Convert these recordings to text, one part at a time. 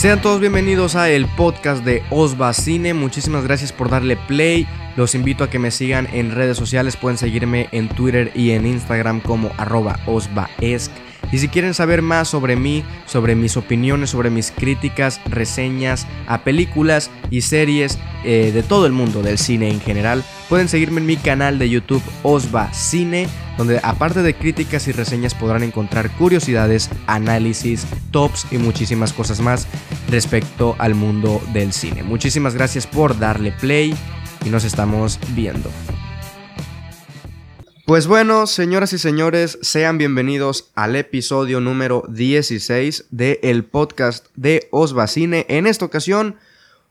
Sean todos bienvenidos a el podcast de Osva Cine. Muchísimas gracias por darle play. Los invito a que me sigan en redes sociales. Pueden seguirme en Twitter y en Instagram como arroba. Y si quieren saber más sobre mí, sobre mis opiniones, sobre mis críticas, reseñas a películas y series eh, de todo el mundo del cine en general, pueden seguirme en mi canal de YouTube Osva Cine, donde aparte de críticas y reseñas podrán encontrar curiosidades, análisis, tops y muchísimas cosas más respecto al mundo del cine. Muchísimas gracias por darle play y nos estamos viendo. Pues bueno, señoras y señores, sean bienvenidos al episodio número 16 del el podcast de Osvacine. En esta ocasión,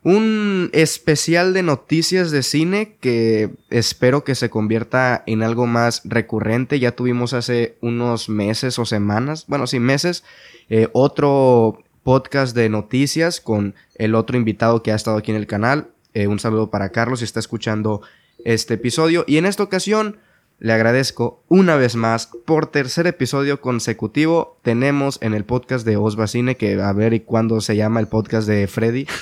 un especial de noticias de cine que espero que se convierta en algo más recurrente. Ya tuvimos hace unos meses o semanas, bueno, sí, meses, eh, otro podcast de noticias con el otro invitado que ha estado aquí en el canal. Eh, un saludo para Carlos si está escuchando este episodio. Y en esta ocasión le agradezco una vez más por tercer episodio consecutivo. Tenemos en el podcast de Osvacine, que a ver y cuándo se llama el podcast de Freddy.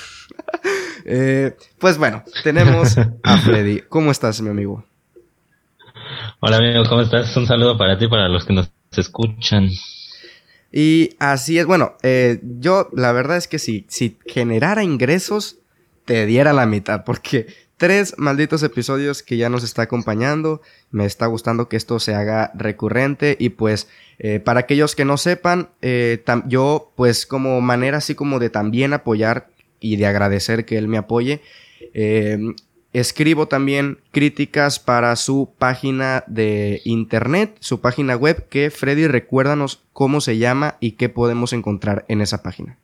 Eh, pues bueno, tenemos a Freddy. ¿Cómo estás, mi amigo? Hola, amigo, ¿cómo estás? Un saludo para ti y para los que nos escuchan. Y así es, bueno, eh, yo la verdad es que si, si generara ingresos, te diera la mitad, porque tres malditos episodios que ya nos está acompañando. Me está gustando que esto se haga recurrente y pues eh, para aquellos que no sepan, eh, yo pues como manera así como de también apoyar y de agradecer que él me apoye, eh, escribo también críticas para su página de internet, su página web, que Freddy recuérdanos cómo se llama y qué podemos encontrar en esa página.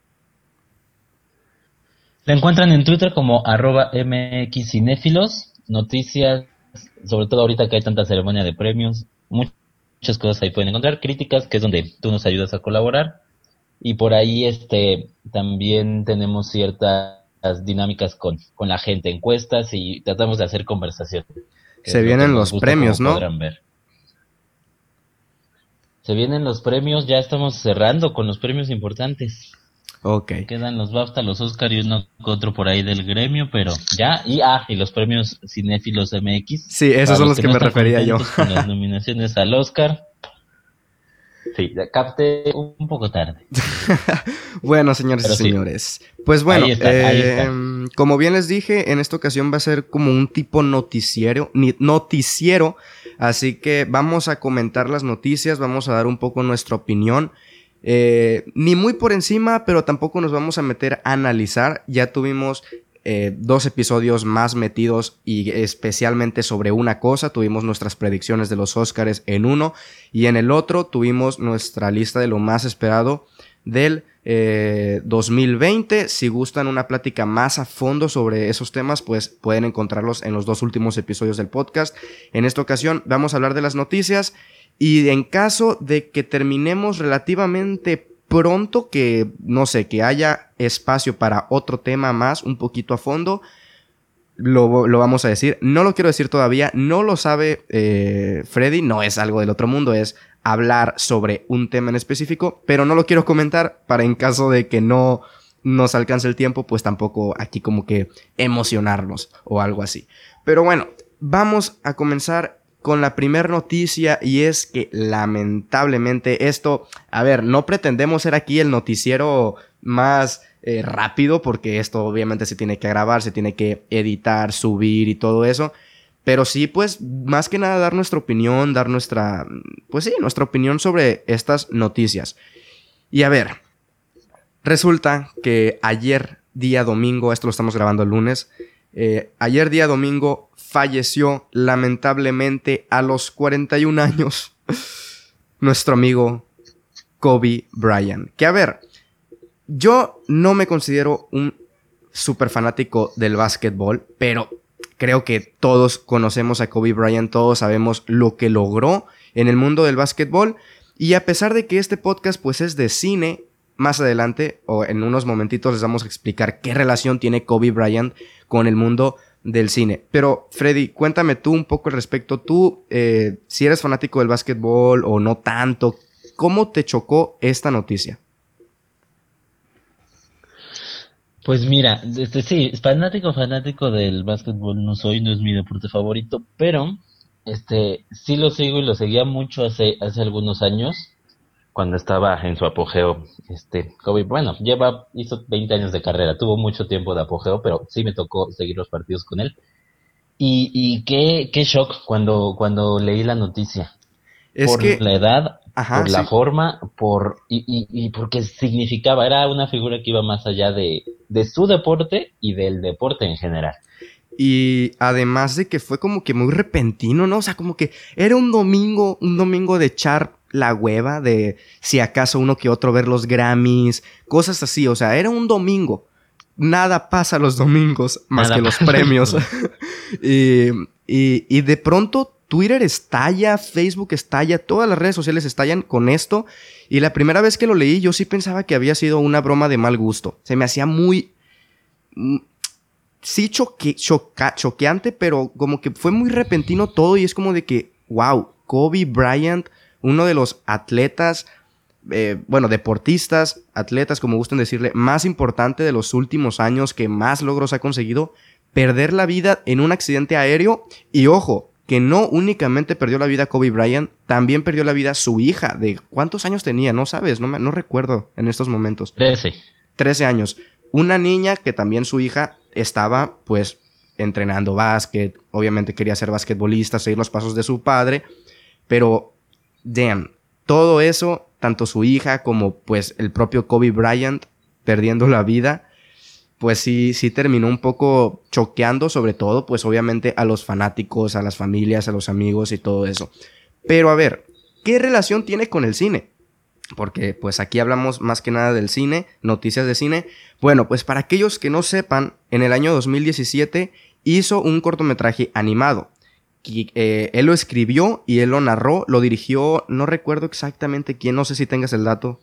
La encuentran en Twitter como arroba mxcinéfilos, noticias, sobre todo ahorita que hay tanta ceremonia de premios, muchas cosas ahí pueden encontrar, críticas, que es donde tú nos ayudas a colaborar, y por ahí este también tenemos ciertas dinámicas con, con la gente, encuestas y tratamos de hacer conversación. Se vienen los premios, ¿no? Ver. Se vienen los premios, ya estamos cerrando con los premios importantes. Ok. Quedan los BAFTA, los Oscar y uno otro por ahí del gremio, pero ya. Y, ah, y los premios Cinéfilos MX. Sí, esos son los que, me refería yo. Con las nominaciones al Oscar. Sí, ya capté un poco tarde. bueno, señores y señores. Pues bueno, eh, como bien les dije, en esta ocasión va a ser como un tipo noticiero, noticiero. Así que vamos a comentar las noticias, vamos a dar un poco nuestra opinión. Eh, ni muy por encima, pero tampoco nos vamos a meter a analizar. Ya tuvimos eh, dos episodios más metidos y especialmente sobre una cosa. Tuvimos nuestras predicciones de los Oscars en uno y en el otro tuvimos nuestra lista de lo más esperado del 2020. Eh, si gustan una plática más a fondo sobre esos temas, pues pueden encontrarlos en los dos últimos episodios del podcast. En esta ocasión vamos a hablar de las noticias y en caso de que terminemos relativamente pronto, que no sé, que haya espacio para otro tema más, un poquito a fondo, lo, vamos a decir. No lo quiero decir todavía, no lo sabe eh, Freddy, no es algo del otro mundo, es hablar sobre un tema en específico, pero no lo quiero comentar para en caso de que no nos alcance el tiempo, pues tampoco aquí como que emocionarnos o algo así. Pero bueno, vamos a comenzar con la primera noticia y es que lamentablemente esto, a ver, no pretendemos ser aquí el noticiero más eh, rápido porque esto obviamente se tiene que grabar, se tiene que editar, subir y todo eso. Pero sí, pues, más que nada dar nuestra opinión, dar nuestra, pues sí, nuestra opinión sobre estas noticias. Y a ver, resulta que ayer, día domingo, esto lo estamos grabando el lunes, eh, ayer día domingo falleció lamentablemente a los 41 años nuestro amigo Kobe Bryant. Que a ver, yo no me considero un super fanático del básquetbol, pero creo que todos conocemos a Kobe Bryant, todos sabemos lo que logró en el mundo del básquetbol. Y a pesar de que este podcast pues es de cine, más adelante o en unos momentitos les vamos a explicar qué relación tiene Kobe Bryant con el mundo del cine. Pero Freddy, cuéntame tú un poco al respecto. Tú, eh, si eres fanático del básquetbol o no tanto, ¿cómo te chocó esta noticia? Pues mira, este, sí, fanático, fanático del básquetbol no soy, no es mi deporte favorito, pero este sí lo sigo y lo seguía mucho hace, hace algunos años, cuando estaba en su apogeo, este, Kobe, bueno, lleva, hizo 20 años de carrera, tuvo mucho tiempo de apogeo, pero sí me tocó seguir los partidos con él. Y, y qué, qué shock cuando, cuando leí la noticia. Es por la edad, por la forma, por y, y, y, porque significaba, era una figura que iba más allá de, de su deporte y del deporte en general. Y además de que fue como que muy repentino, ¿no? O sea, como que era un domingo, un domingo de echar la hueva, de si acaso uno que otro ver los Grammys, cosas así. O sea, era un domingo. Nada pasa los domingos más que los premios. y, y, y de pronto Twitter estalla, Facebook estalla, todas las redes sociales estallan con esto. Y la primera vez que lo leí, yo sí pensaba que había sido una broma de mal gusto. Se me hacía muy. Mm, sí, choque, choqueante, pero como que fue muy repentino todo. Y es como de que, wow, Kobe Bryant, uno de los atletas. Eh, bueno, deportistas, atletas, como gustan decirle, más importante de los últimos años, que más logros ha conseguido, perder la vida en un accidente aéreo. Y ojo, que no únicamente perdió la vida Kobe Bryant, también perdió la vida su hija. ¿De cuántos años tenía? No sabes, no, me, no recuerdo en estos momentos. Trece. Trece años. Una niña que también su hija estaba, pues, entrenando básquet. Obviamente quería ser basquetbolista, seguir los pasos de su padre. Pero, damn, todo eso, tanto su hija como, pues, el propio Kobe Bryant perdiendo la vida pues sí, sí terminó un poco choqueando, sobre todo, pues obviamente a los fanáticos, a las familias, a los amigos y todo eso. Pero a ver, ¿qué relación tiene con el cine? Porque pues aquí hablamos más que nada del cine, noticias de cine. Bueno, pues para aquellos que no sepan, en el año 2017 hizo un cortometraje animado. Eh, él lo escribió y él lo narró, lo dirigió, no recuerdo exactamente quién, no sé si tengas el dato.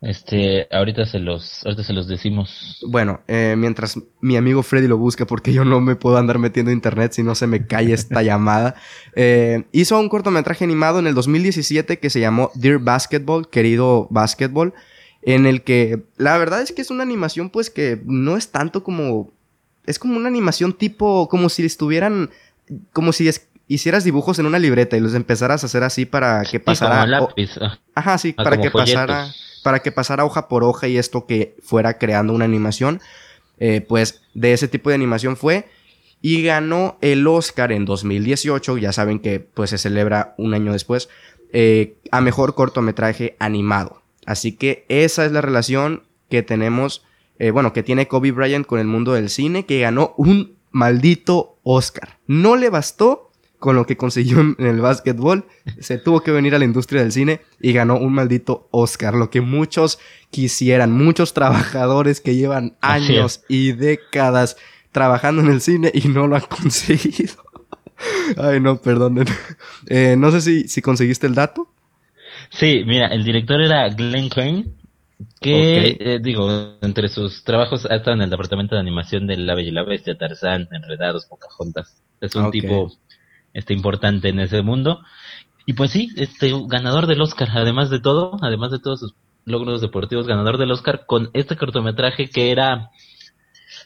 Este, ahorita se los, ahorita se los decimos. Bueno, eh, mientras mi amigo Freddy lo busca, porque yo no me puedo andar metiendo internet si no se me cae esta llamada. Eh, hizo un cortometraje animado en el 2017 que se llamó Dear Basketball, querido basketball, en el que la verdad es que es una animación pues que no es tanto como, es como una animación tipo, como si estuvieran, como si hicieras dibujos en una libreta y los empezaras a hacer así para que pasara. lápiz. Ah. Ajá, sí, ah, para que pasara para que pasara hoja por hoja y esto que fuera creando una animación. Eh, pues de ese tipo de animación fue y ganó el Oscar en 2018, ya saben que pues se celebra un año después, eh, a mejor cortometraje animado. Así que esa es la relación que tenemos, eh, bueno, que tiene Kobe Bryant con el mundo del cine, que ganó un maldito Oscar. No le bastó con lo que consiguió en el básquetbol, se tuvo que venir a la industria del cine y ganó un maldito Oscar, lo que muchos quisieran, muchos trabajadores que llevan años y décadas trabajando en el cine y no lo han conseguido. Ay, no, perdonen. Eh, no sé si, si conseguiste el dato. Sí, mira, el director era Glenn Crane, que, eh, digo, entre sus trabajos ha estado en el departamento de animación de La Bella y la Bestia, Tarzán, Enredados, Pocahontas. Es un tipo este, importante en ese mundo. Y pues sí, este ganador del Oscar, además de todo, además de todos sus logros deportivos, ganador del Oscar con este cortometraje que era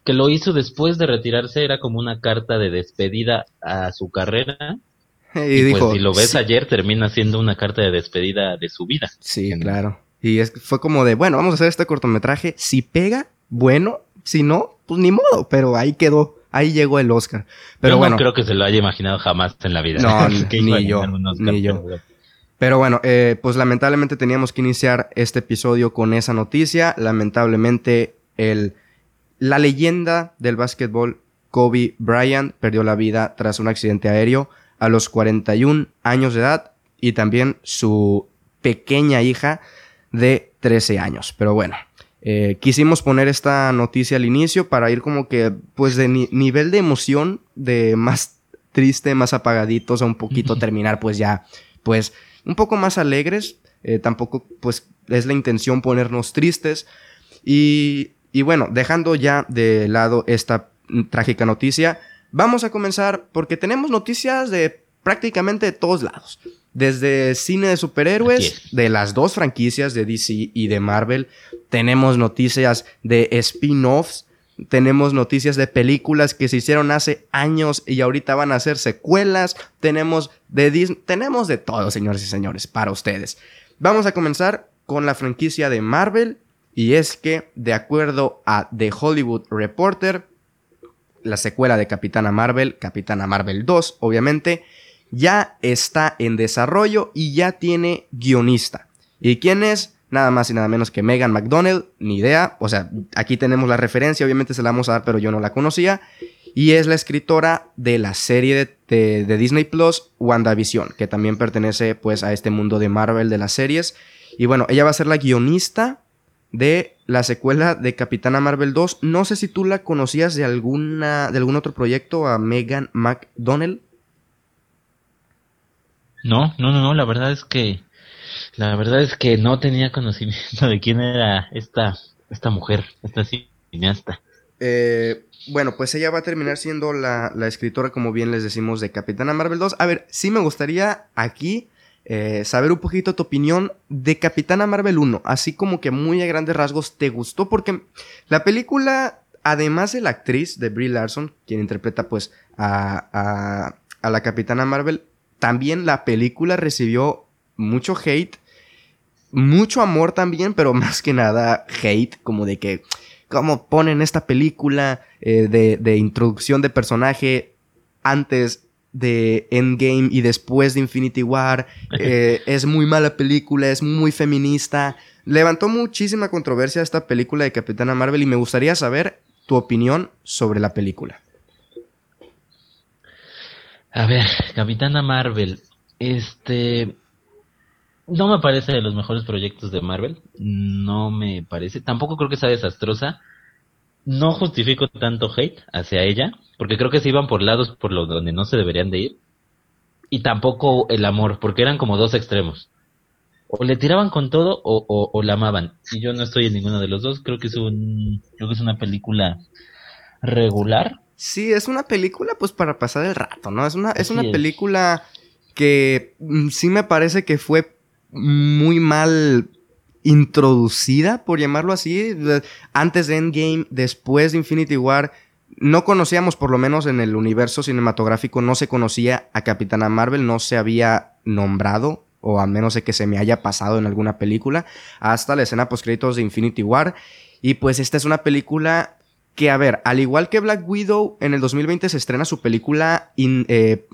que lo hizo después de retirarse, era como una carta de despedida a su carrera. Y, pues si lo ves ayer, termina siendo una carta de despedida de su vida. Sí, claro. Y es, fue como de, bueno, vamos a hacer este cortometraje. Si pega, bueno. Si no, pues ni modo. Pero ahí quedó ahí llegó el Oscar. Pero bueno. No creo que se lo haya imaginado jamás en la vida. No, ni yo, ni yo. Pero bueno, eh, pues lamentablemente teníamos que iniciar este episodio con esa noticia. Lamentablemente, el, la leyenda del básquetbol, Kobe Bryant, perdió la vida tras un accidente aéreo a los 41 años de edad y también su pequeña hija de 13 años. Pero bueno, eh, quisimos poner esta noticia al inicio para ir como que, pues, de nivel de emoción, de más triste, más apagaditos, a un poquito terminar, pues ya, pues, un poco más alegres. Eh, tampoco, pues, es la intención ponernos tristes. Y, y bueno, dejando ya de lado esta trágica noticia, vamos a comenzar porque tenemos noticias de prácticamente de todos lados. Desde cine de superhéroes, de las dos franquicias de DC y de Marvel, tenemos noticias de spin-offs, tenemos noticias de películas que se hicieron hace años y ahorita van a ser secuelas, tenemos de Disney, tenemos de todo, señores y señores, para ustedes. Vamos a comenzar con la franquicia de Marvel y es que, de acuerdo a The Hollywood Reporter, la secuela de Capitana Marvel, Capitana Marvel 2, obviamente, ya está en desarrollo y ya tiene guionista. ¿Y quién es? Nada más y nada menos que Megan McDonnell, ni idea. O sea, aquí tenemos la referencia, obviamente se la vamos a dar, pero yo no la conocía. Y es la escritora de la serie de, Disney Plus, WandaVision, que también pertenece pues a este mundo de Marvel de las series. Y bueno, ella va a ser la guionista de la secuela de Capitana Marvel 2. No sé si tú la conocías de alguna de algún otro proyecto a Megan McDonnell. No, no, no, no, la verdad es que la verdad es que no tenía conocimiento de quién era esta esta mujer, esta cineasta. Eh, bueno, pues ella va a terminar siendo la, la, escritora, como bien les decimos, de Capitana Marvel 2. A ver, sí me gustaría aquí eh, saber un poquito tu opinión de Capitana Marvel 1, así como que muy a grandes rasgos te gustó, porque la película, además de la actriz de Brie Larson, quien interpreta pues a, a, la Capitana Marvel, también la película recibió mucho hate, mucho amor también, pero más que nada hate, como de que, como ponen esta película eh, de, de introducción de personaje antes de Endgame y después de Infinity War. Eh, es muy mala película, es muy feminista. Levantó muchísima controversia esta película de Capitana Marvel y me gustaría saber tu opinión sobre la película. A ver, Capitana Marvel, este no me parece de los mejores proyectos de Marvel, no me parece, tampoco creo que sea desastrosa. No justifico tanto hate hacia ella, porque creo que se iban por lados por los donde no se deberían de ir. Y tampoco el amor, porque eran como dos extremos. O le tiraban con todo o, o, la amaban. Y yo no estoy en ninguno de los dos. Creo que es un, creo que es una película regular. Sí, es una película pues para pasar el rato, ¿no? Es una, es una película que mm, sí me parece que fue muy mal introducida, por llamarlo así, antes de Endgame, después de Infinity War no conocíamos, por lo menos en el universo cinematográfico, no se conocía a Capitana Marvel, no se había nombrado, o a menos de que se me haya pasado en alguna película, hasta la escena post-créditos de Infinity War. Y pues esta es una película que, a ver, al igual que Black Widow, en el 2020 se estrena su película eh,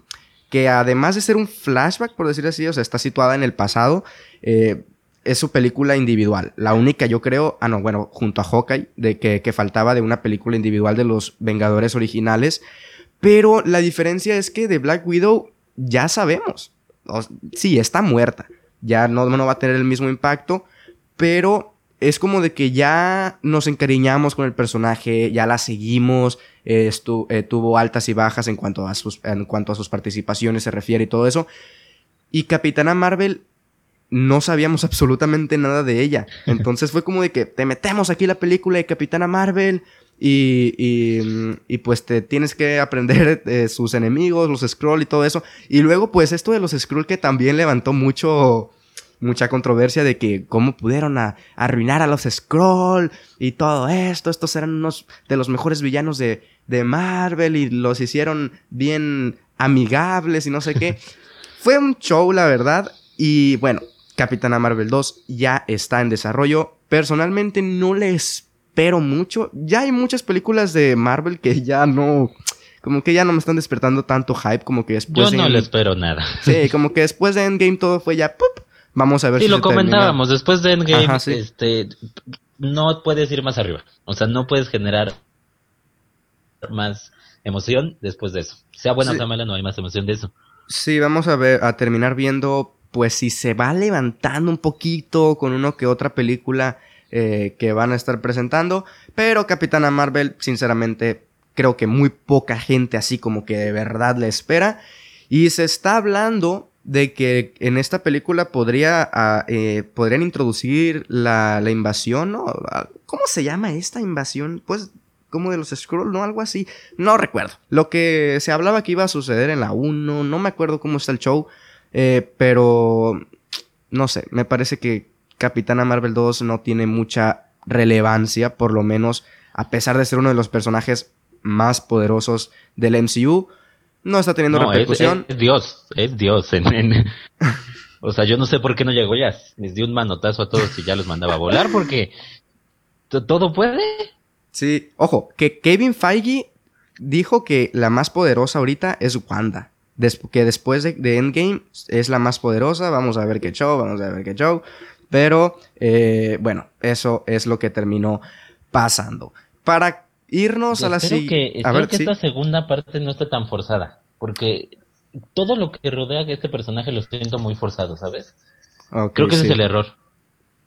que además de ser un flashback, por decir así, o sea, está situada en el pasado, eh, es su película individual. La única, yo creo, ah, no, bueno, junto a Hawkeye, de que, faltaba de una película individual de los Vengadores originales. Pero la diferencia es que de Black Widow ya sabemos. sí, está muerta. Ya no va a tener el mismo impacto. Pero es como de que ya nos encariñamos con el personaje, ya la seguimos, eh, tuvo altas y bajas en cuanto, a sus, en cuanto a sus participaciones se refiere y todo eso. Y Capitana Marvel no sabíamos absolutamente nada de ella. Entonces fue como de que te metemos aquí la película de Capitana Marvel y, y, pues te tienes que aprender de sus enemigos, los Skrull y todo eso. Y luego pues esto de los Skrull que también levantó mucho mucha controversia de que cómo pudieron arruinar a los Skrull y todo esto. Estos eran unos de los mejores villanos de, de Marvel y los hicieron bien amigables y no sé qué. Fue un show, la verdad. Y bueno, Capitana Marvel 2 ya está en desarrollo. Personalmente no le espero mucho. Ya hay muchas películas de Marvel que ya no... Como que ya no me están despertando tanto hype como que después... Yo no le espero nada. Sí, como que después de Endgame todo fue ya... ¡pup! Vamos a ver si lo comentábamos, después de Endgame, este, no puedes ir más arriba. O sea, no puedes generar más emoción después de eso. Sea buena o sea mala, no hay más emoción de eso. Sí, vamos a ver, a terminar viendo pues si se va levantando un poquito con uno que otra película eh, que van a estar presentando. Pero Capitana Marvel, sinceramente, creo que muy poca gente así como que de verdad le espera. Y se está hablando de que en esta película podría, ah, eh, podrían introducir la, invasión, ¿no? Ah, ¿Cómo se llama esta invasión? Pues como de los Scrolls, ¿no? Algo así. No recuerdo. Lo que se hablaba que iba a suceder en la 1, no me acuerdo cómo está el show. Eh, pero no sé, me parece que Capitana Marvel 2 no tiene mucha relevancia, por lo menos a pesar de ser uno de los personajes más poderosos del MCU, no está teniendo repercusión. Es, Dios, es Dios. o sea, yo no sé por qué no llegó ya. Les dio un manotazo a todos y ya los mandaba a volar porque todo puede. Sí, ojo, que Kevin Feige dijo que la más poderosa ahorita es Wanda. que después de, Endgame es la más poderosa. Vamos a ver qué show, vamos a ver qué show. Pero, eh, bueno, eso es lo que terminó pasando. Para irnos a la siguiente. A ver, que esta segunda parte no esté tan forzada. Porque todo lo que rodea a este personaje lo siento muy forzado, ¿sabes? Creo que ese es el error.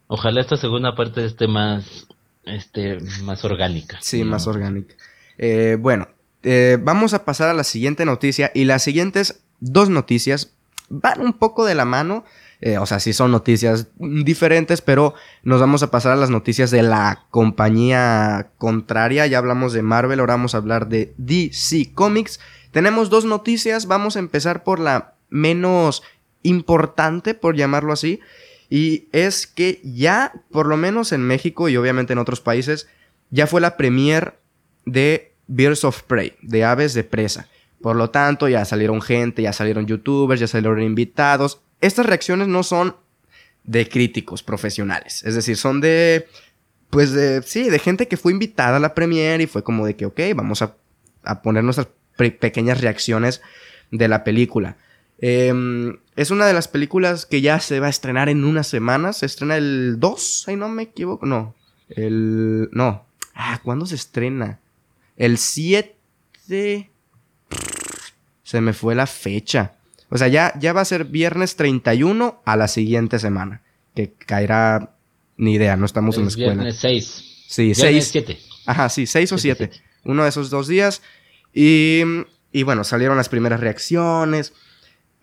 Ojalá esta segunda parte esté más, este, más orgánica. Sí, más orgánica. Eh, bueno, eh, vamos a pasar a la siguiente noticia. Y las siguientes dos noticias van un poco de la mano. Eh, o sea, sí son noticias diferentes, pero nos vamos a pasar a las noticias de la compañía contraria. Ya hablamos de Marvel, ahora vamos a hablar de DC Comics. Tenemos dos noticias, vamos a empezar por la menos importante, por llamarlo así. Y es que ya, por lo menos en México y obviamente en otros países, ya fue la premier de Birds of Prey, de aves de presa. Por lo tanto, ya salieron gente, ya salieron youtubers, ya salieron invitados estas reacciones no son de críticos profesionales. Es decir, son de. Pues de. Sí, de gente que fue invitada a la premiere y fue como de que, ok, vamos a, poner nuestras pequeñas reacciones de la película. Em, es una de las películas que ya se va a estrenar en unas semanas. Se estrena el 2, ahí no me equivoco. No. El. No. Ah, ¿cuándo se estrena? El 7. Se me fue la fecha. O sea, ya, ya va a ser viernes 31 a la siguiente semana. Que caerá, ni idea, no estamos en la escuela. Viernes 6. Sí, 6. 7. Ajá, sí, 6 o 7. Uno de esos dos días. Y, y bueno, salieron las primeras reacciones.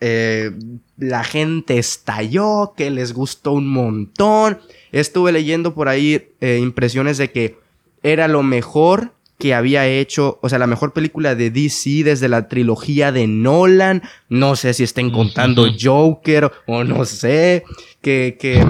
Eh, la gente estalló, que les gustó un montón. Estuve leyendo por ahí eh, impresiones de que era lo mejor que había hecho, o sea, la mejor película de DC desde la trilogía de Nolan. No sé si estén contando Joker o no sé. Que, que,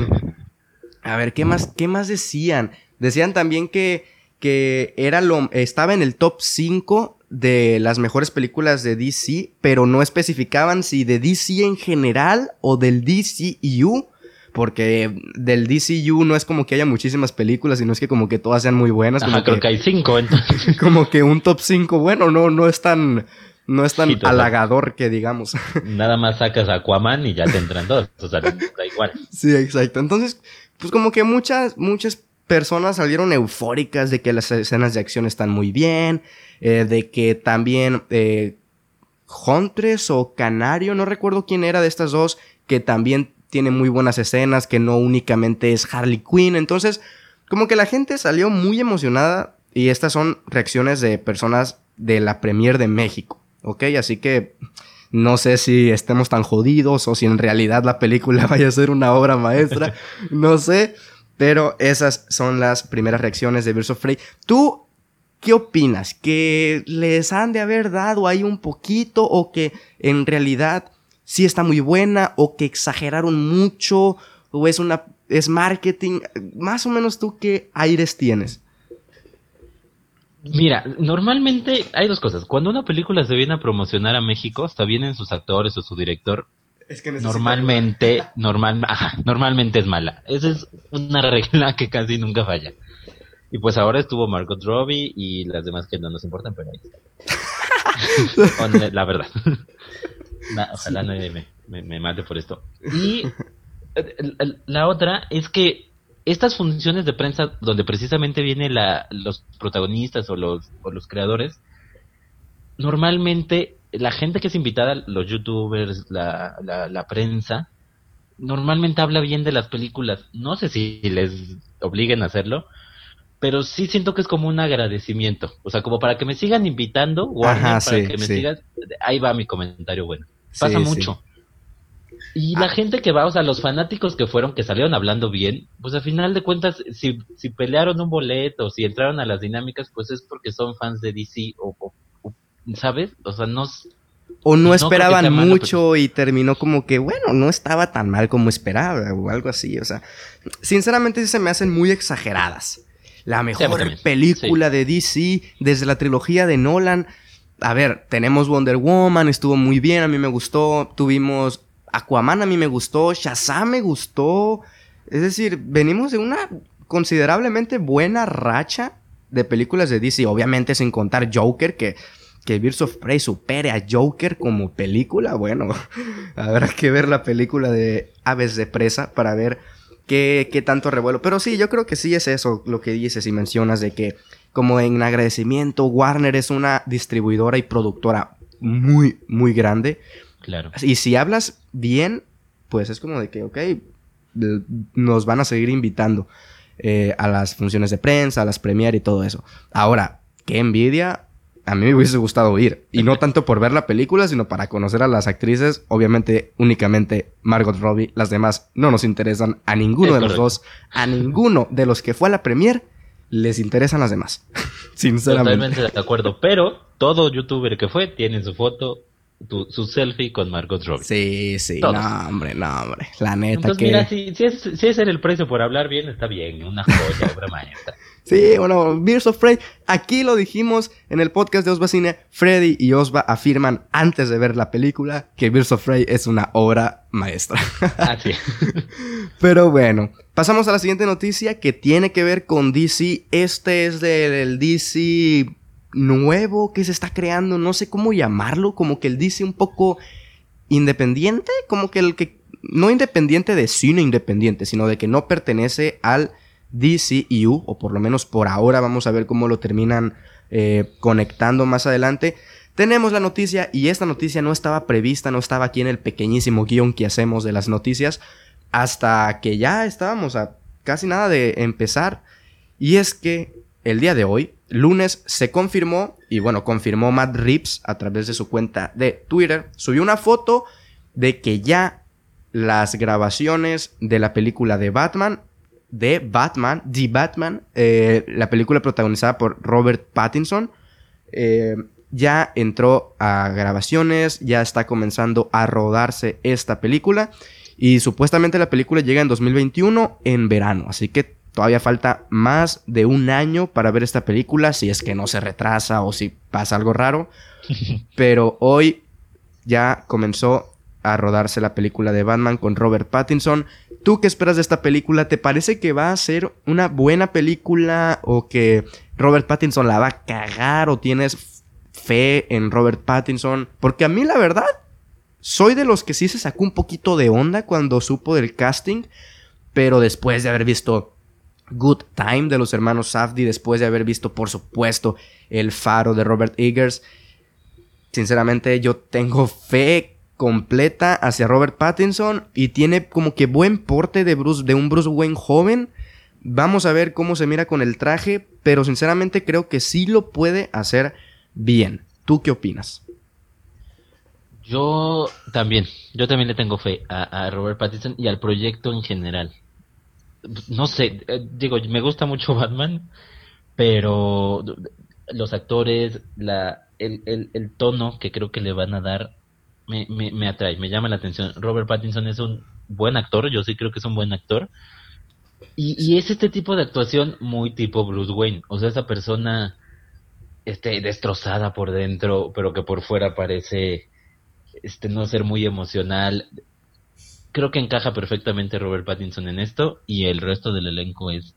a ver, ¿qué más, qué más decían? Decían también que, que era lo, estaba en el top 5 de las mejores películas de DC, pero no especificaban si de DC en general o del DCU porque del DCU no es como que haya muchísimas películas, sino es que como que todas sean muy buenas. Ajá, creo que, hay cinco, entonces. como que un top 5, bueno, no, no es tan, no es tan halagador que digamos. Nada más sacas Aquaman y ya te entran dos, o sea, da igual. Sí, exacto. Entonces, pues como que muchas, muchas personas salieron eufóricas de que las escenas de acción están muy bien, eh, de que también eh, Huntress o Canario, no recuerdo quién era de estas dos, que también tiene muy buenas escenas, que no únicamente es Harley Quinn. Entonces, como que la gente salió muy emocionada y estas son reacciones de personas de la Premier de México, ¿ok? Así que no sé si estemos tan jodidos o si en realidad la película vaya a ser una obra maestra, no sé, pero esas son las primeras reacciones de Birds of Prey. ¿Tú qué opinas? ¿Que les han de haber dado ahí un poquito o que en realidad si está muy buena o que exageraron mucho o es una es marketing, más o menos tú qué aires tienes. Mira, normalmente hay dos cosas. Cuando una película se viene a promocionar a México, está bien en sus actores o su director. Es que normalmente, normal, normalmente es mala. Esa es una regla que casi nunca falla. Y pues ahora estuvo Margot Robbie y las demás que no nos importan, pero ahí está. la verdad ojalá nadie me, mate por esto. Y la otra es que estas funciones de prensa donde precisamente vienen los protagonistas o los, los creadores, normalmente la gente que es invitada, los youtubers, la, la, prensa, normalmente habla bien de las películas. No sé si les obliguen a hacerlo, pero sí siento que es como un agradecimiento. O sea, como para que me sigan invitando, o para que me sigan, ahí va mi comentario bueno. Pasa mucho. Y la ah. gente que va, o sea, los fanáticos que fueron, que salieron hablando bien, pues al final de cuentas, si, si pelearon un boleto, si entraron a las dinámicas, pues es porque son fans de DC o, ¿sabes? O sea, no... O no, esperaban mucho y terminó como que, bueno, no estaba tan mal como esperaba o algo así. O sea, sinceramente sí se me hacen muy exageradas. la mejor película de DC desde la trilogía de Nolan. A ver, tenemos Wonder Woman, estuvo muy bien, a mí me gustó. Tuvimos Aquaman, a mí me gustó. Shazam me gustó. Es decir, venimos de una considerablemente buena racha de películas de DC. Obviamente sin contar Joker, que, que Birds of Prey supere a Joker como película. Bueno, habrá que ver la película de Aves de Presa para ver qué, qué tanto revuelo. Pero sí, yo creo que sí es eso lo que dices y mencionas de que como en agradecimiento, Warner es una distribuidora y productora muy, muy grande. Claro. Y si hablas bien, pues es como de que, ok, nos van a seguir invitando. Eh, a las funciones de prensa, a las premier y todo eso. Ahora, qué envidia. A mí me hubiese gustado ir. Y no tanto por ver la película, sino para conocer a las actrices. Obviamente, únicamente Margot Robbie. Las demás no nos interesan a ninguno de los dos. A ninguno de los que fue a la premier les interesan las demás. Sinceramente. Totalmente de acuerdo. Pero todo youtuber que fue tiene su foto su selfie con Margot Robbie. Sí, sí, no, hombre, no, hombre. La neta Entonces, que... mira, si, si, es, si ese era el precio por hablar bien, está bien. Una joya, obra maestra. Sí, bueno, Beers of Prey. Aquí lo dijimos en el podcast de Osva Cine. Freddy y Osva afirman antes de ver la película que Beers of Prey es una obra maestra. Así. Pero bueno, pasamos a la siguiente noticia que tiene que ver con DC. Este es del DC nuevo que se está creando, no sé cómo llamarlo, como que él dice un poco independiente, como que el que no independiente de cine independiente, sino de que no pertenece al DCU, o por lo menos por ahora vamos a ver cómo lo terminan eh, conectando más adelante. Tenemos la noticia y esta noticia no estaba prevista, no estaba aquí en el pequeñísimo guion que hacemos de las noticias, hasta que ya estábamos a casi nada de empezar. Y es que el día de hoy, lunes se confirmó, y bueno, confirmó Matt Reeves a través de su cuenta de Twitter, subió una foto de que ya las grabaciones de la película de Batman, de Batman, The Batman, eh, la película protagonizada por Robert Pattinson, eh, ya entró a grabaciones, ya está comenzando a rodarse esta película. Y supuestamente la película llega en 2021 en verano. Así que Todavía falta más de un año para ver esta película, si es que no se retrasa o si pasa algo raro. Pero hoy ya comenzó a rodarse la película de Batman con Robert Pattinson. ¿Tú qué esperas de esta película? ¿Te parece que va a ser una buena película o que Robert Pattinson la va a cagar o tienes fe en Robert Pattinson? Porque a mí la verdad, soy de los que sí se sacó un poquito de onda cuando supo del casting, pero después de haber visto Good Time de los hermanos Safdie después de haber visto, por supuesto, El Faro de Robert Eggers. Sinceramente, yo tengo fe completa hacia Robert Pattinson y tiene como que buen porte de, Bruce, de un Bruce Wayne joven. Vamos a ver cómo se mira con el traje, pero sinceramente creo que sí lo puede hacer bien. ¿Tú qué opinas? Yo también, yo también le tengo fe a Robert Pattinson y al proyecto en general no sé, eh, digo, me gusta mucho Batman, pero los actores, la, el, el, el tono que creo que le van a dar me, me, me, atrae, me llama la atención. Robert Pattinson es un buen actor, yo sí creo que es un buen actor. Y, y es este tipo de actuación muy tipo Bruce Wayne, o sea, esa persona este, destrozada por dentro, pero que por fuera parece este, no ser muy emocional creo que encaja perfectamente Robert Pattinson en esto y el resto del elenco es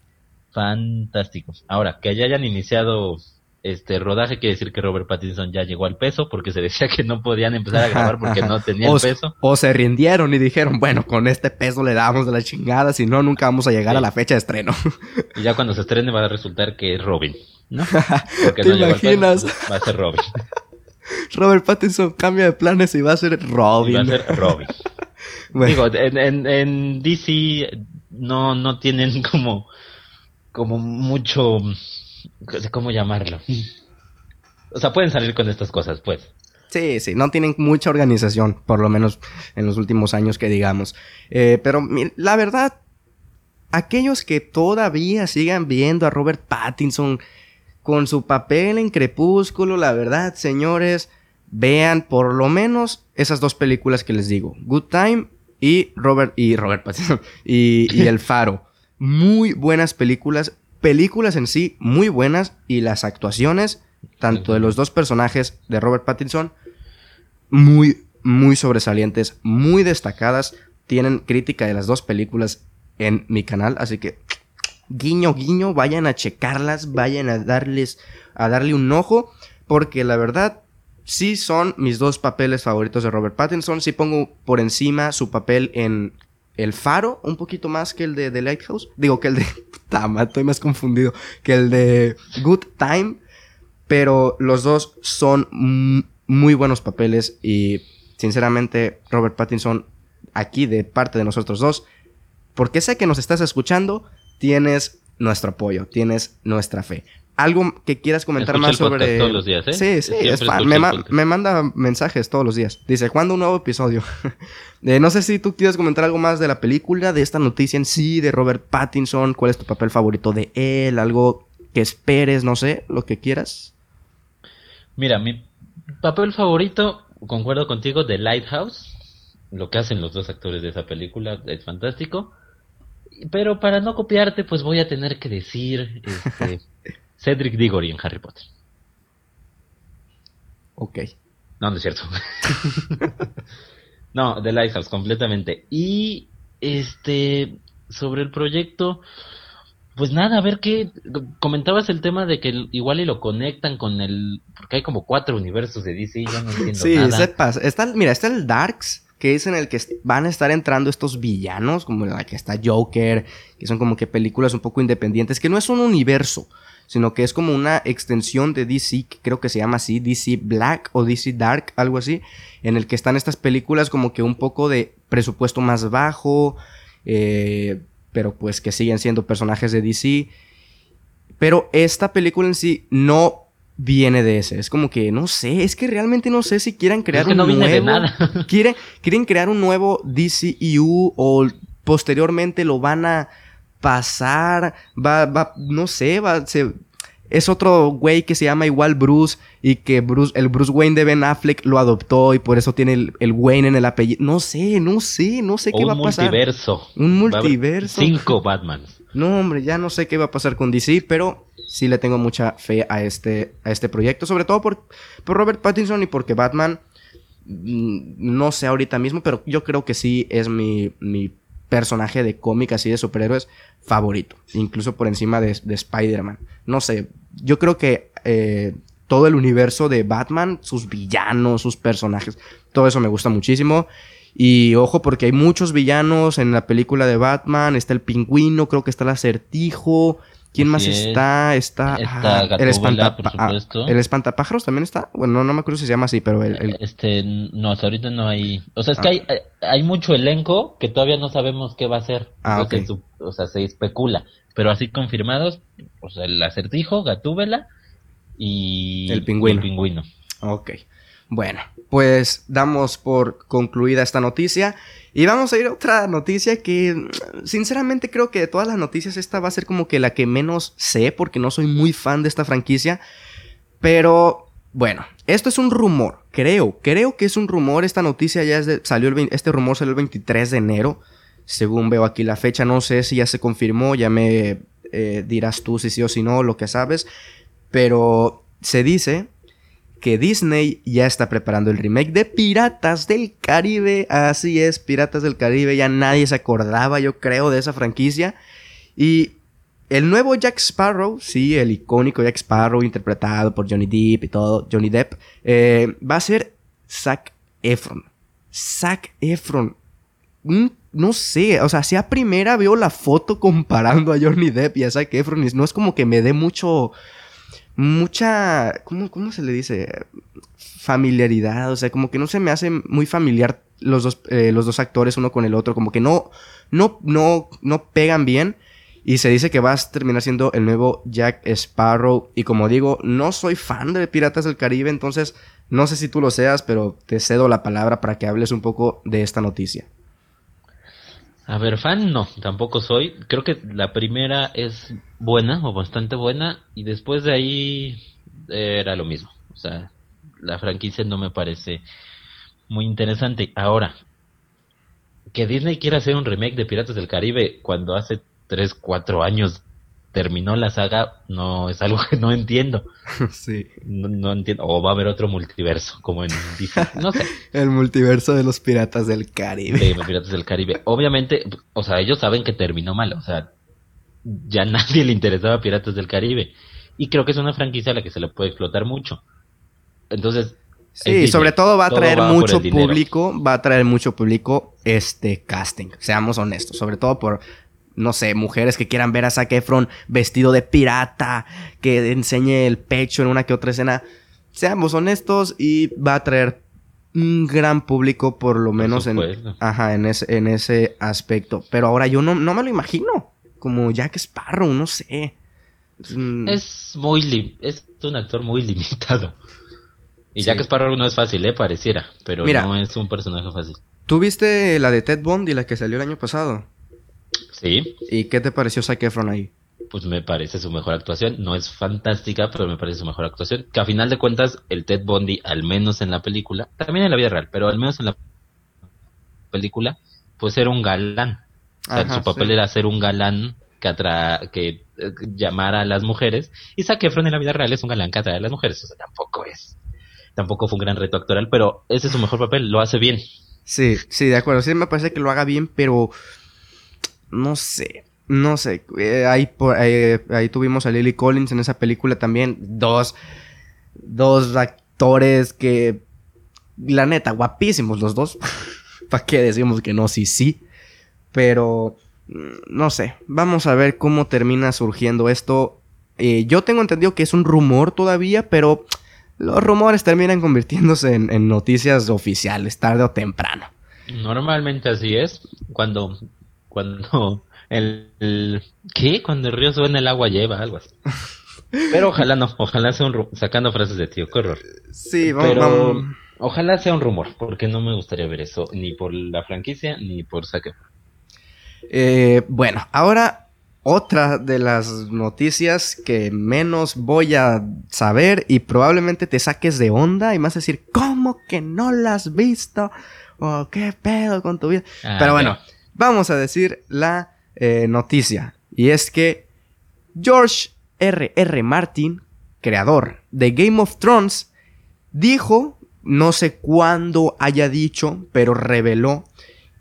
fantástico. Ahora, que ya hayan iniciado este rodaje quiere decir que Robert Pattinson ya llegó al peso porque se decía que no podían empezar a grabar porque no tenían peso. O se rindieron y dijeron, bueno, con este peso le damos de la chingada, si no, nunca vamos a llegar a la fecha de estreno. Y ya cuando se estrene va a resultar que es Robin, ¿no? Porque ¿Te no imaginas? va a ser Robin. Robert Pattinson cambia de planes y va a ser Robin. va a ser Robin. Digo, en, en, DC no, no tienen como, como mucho, ¿cómo llamarlo? O sea, pueden salir con estas cosas, pues. Sí, sí, no tienen mucha organización, por lo menos en los últimos años que digamos. Eh, pero la verdad, aquellos que todavía sigan viendo a Robert Pattinson con su papel en Crepúsculo, la verdad, señores, vean por lo menos esas dos películas que les digo, Good Time y Robert y Robert Pattinson y, El Faro. Muy buenas películas. películas en sí muy buenas y las actuaciones, tanto de los dos personajes de Robert Pattinson, muy, muy sobresalientes, muy destacadas. Tienen crítica de las dos películas en mi canal, así que guiño, guiño, vayan a checarlas, vayan a darles, a darle un ojo, porque la verdad, sí son mis dos papeles favoritos de Robert Pattinson. Sí pongo por encima su papel en El Faro, un poquito más que el de The Lighthouse. Digo que el de. Tama, estoy más confundido. Que el de Good Time. Pero los dos son muy buenos papeles. Y sinceramente, Robert Pattinson, aquí de parte de nosotros dos, porque sé que nos estás escuchando, tienes nuestro apoyo, tienes nuestra fe algo que quieras comentar más sobre. Todos los días, ¿eh? Sí, sí, es fan. Me, manda mensajes todos los días. Dice, ¿cuándo un nuevo episodio? Eh, no sé si tú quieres comentar algo más de la película, de esta noticia en sí, de Robert Pattinson. ¿Cuál es tu papel favorito de él? Algo que esperes, no sé, lo que quieras. Mira, mi papel favorito, concuerdo contigo, de Lighthouse. Lo que hacen los dos actores de esa película es fantástico. Pero para no copiarte, pues voy a tener que decir. Este, Cedric Diggory en Harry Potter. Ok. No, no es cierto. no, The Lighthouse, completamente. Y este, sobre el proyecto, pues nada, a ver qué. Comentabas el tema de que igual y lo conectan con el. Porque hay como cuatro universos de DC, ya no entiendo sí, nada. sepas. Está, mira, está el Darks, que es en el que van a estar entrando estos villanos, como la que está Joker, que son como que películas un poco independientes, que no es un universo sino que es como una extensión de DC, que creo que se llama así, DC Black o DC Dark, algo así, en el que están estas películas como que un poco de presupuesto más bajo, eh, pero pues que siguen siendo personajes de DC. Pero esta película en sí no viene de ese. Es como que no sé, es que realmente no sé si quieran crear un nuevo. quieren crear un nuevo DCEU o posteriormente lo van a pasar, va, va, no sé, va, se, es otro güey que se llama igual Bruce y que Bruce, el Bruce Wayne de Ben Affleck lo adoptó y por eso tiene el, Wayne en el apellido. No sé, no sé, no sé qué va a pasar. Un multiverso. Un multiverso. Cinco Batman. No, hombre, ya no sé qué va a pasar con DC, pero sí le tengo mucha fe a este, a este proyecto, sobre todo por, por Robert Pattinson y porque Batman, mm, no sé ahorita mismo, pero yo creo que sí es mi, mi personaje de cómic así de superhéroes favorito, incluso por encima de, Spider-Man. No sé, yo creo que eh, todo el universo de Batman, sus villanos, sus personajes, todo eso me gusta muchísimo. Y ojo, porque hay muchos villanos en la película de Batman. Está el pingüino, creo que está el acertijo. ¿Quién más está? Está, el, espanta, ah, el espantapájaros también está. Bueno, no, me acuerdo si se llama así, pero el, Este, no, hasta ahorita no hay... O sea, es que ah. hay, hay mucho elenco que todavía no sabemos qué va a ser. Ah, o sea, se especula. Pero así confirmados, o sea, el acertijo, Gatúbela y... El pingüino. El pingüino. Ok. Bueno, pues damos por concluida esta noticia. Y vamos a ir a otra noticia que sinceramente creo que de todas las noticias esta va a ser como que la que menos sé porque no soy muy fan de esta franquicia. Pero bueno, esto es un rumor, creo, creo que es un rumor. Esta noticia ya salió, el, este rumor salió el 23 de enero. Según veo aquí la fecha, no sé si ya se confirmó, ya me eh, dirás tú si sí o si no, lo que sabes. Pero se dice que Disney ya está preparando el remake de Piratas del Caribe. Así es, Piratas del Caribe. Ya nadie se acordaba, yo creo, de esa franquicia. Y el nuevo Jack Sparrow, sí, el icónico Jack Sparrow, interpretado por Johnny Depp y todo, Johnny Depp, eh, va a ser Zac Efron. Zac Efron. Mm, no sé, o sea, si a primera veo la foto comparando a Johnny Depp y a Zac Efron, no es como que me dé mucho mucha, ¿cómo, ¿cómo, se le dice? Familiaridad, o sea, como que no se me hace muy familiar los dos, eh, los dos actores uno con el otro, como que no, no, no, no pegan bien. Y se dice que va a terminar siendo el nuevo Jack Sparrow. Y como digo, no soy fan de Piratas del Caribe, entonces no sé si tú lo seas, pero te cedo la palabra para que hables un poco de esta noticia. A ver, fan no, tampoco soy. Creo que la primera es buena o bastante buena y después de ahí era lo mismo. O sea, la franquicia no me parece muy interesante. Ahora, que Disney quiera hacer un remake de Piratas del Caribe cuando hace 3, 4 años terminó la saga no es algo que no entiendo. sí. No, entiendo. O va a haber otro multiverso, como en DC. No sé. El multiverso de los piratas del Caribe. Sí, los piratas del Caribe. Obviamente, o sea, ellos saben que terminó mal. O sea, ya nadie le interesaba Piratas del Caribe. Y creo que es una franquicia a la que se le puede explotar mucho. Entonces, Sí, sobre todo va a traer mucho público, va a traer mucho público este casting, seamos honestos, sobre todo por no sé, mujeres que quieran ver a Zac Efron vestido de pirata, que enseñe el pecho en una que otra escena. Seamos honestos y va a traer un gran público por lo menos en, ajá, en, ese, en ese aspecto. Pero ahora yo no, no me lo imagino como Jack Sparrow, no sé. Es, muy es un actor muy limitado. Y Jack Sparrow no es fácil, ¿eh? Pareciera, pero no es un personaje fácil. ¿Tú viste la de Ted Bundy, la que salió el año pasado? Sí. ¿Y qué te pareció Zac Efron ahí? Pues me parece su mejor actuación. No es fantástica, pero me parece su mejor actuación. Que a final de cuentas, el Ted Bundy, al menos en la película, también en la vida real, pero al menos en la película, pues era un galán. O sea, su papel era ser un galán que, atra que eh, llamara a las mujeres. Y Zac Efron en la vida real es un galán que atrae a las mujeres. O sea, tampoco es tampoco fue un gran reto actoral, pero ese es su mejor papel, lo hace bien. Sí, sí, de acuerdo. Sí, me parece que lo haga bien, pero no sé, no sé. Eh, ahí, ahí, tuvimos a Lily Collins en esa película también. Dos, dos actores que, la neta, guapísimos los dos. ¿Para qué decimos que no? Sí, sí. Pero, mm, no sé. Vamos a ver cómo termina surgiendo esto. Eh, yo tengo entendido que es un rumor todavía, pero los rumores terminan convirtiéndose en, noticias oficiales, tarde o temprano. Normalmente así es. Cuando, cuando el, ¿qué? Cuando el río suena el agua lleva, algo así. Pero ojalá no, ojalá sea un sacando frases de tío, qué horror. Sí, vamos, Ojalá sea un rumor, porque no me gustaría ver eso, ni por la franquicia, ni por saque. Eh, bueno, ahora otra de las noticias que menos voy a saber y probablemente te saques de onda y a decir, ¿cómo que no la has visto? ¿O qué pedo con tu vida? Ah, Pero bueno, vamos a decir la eh, noticia. Y es que George R. R. Martin, creador de Game of Thrones, dijo, no sé cuándo haya dicho, pero reveló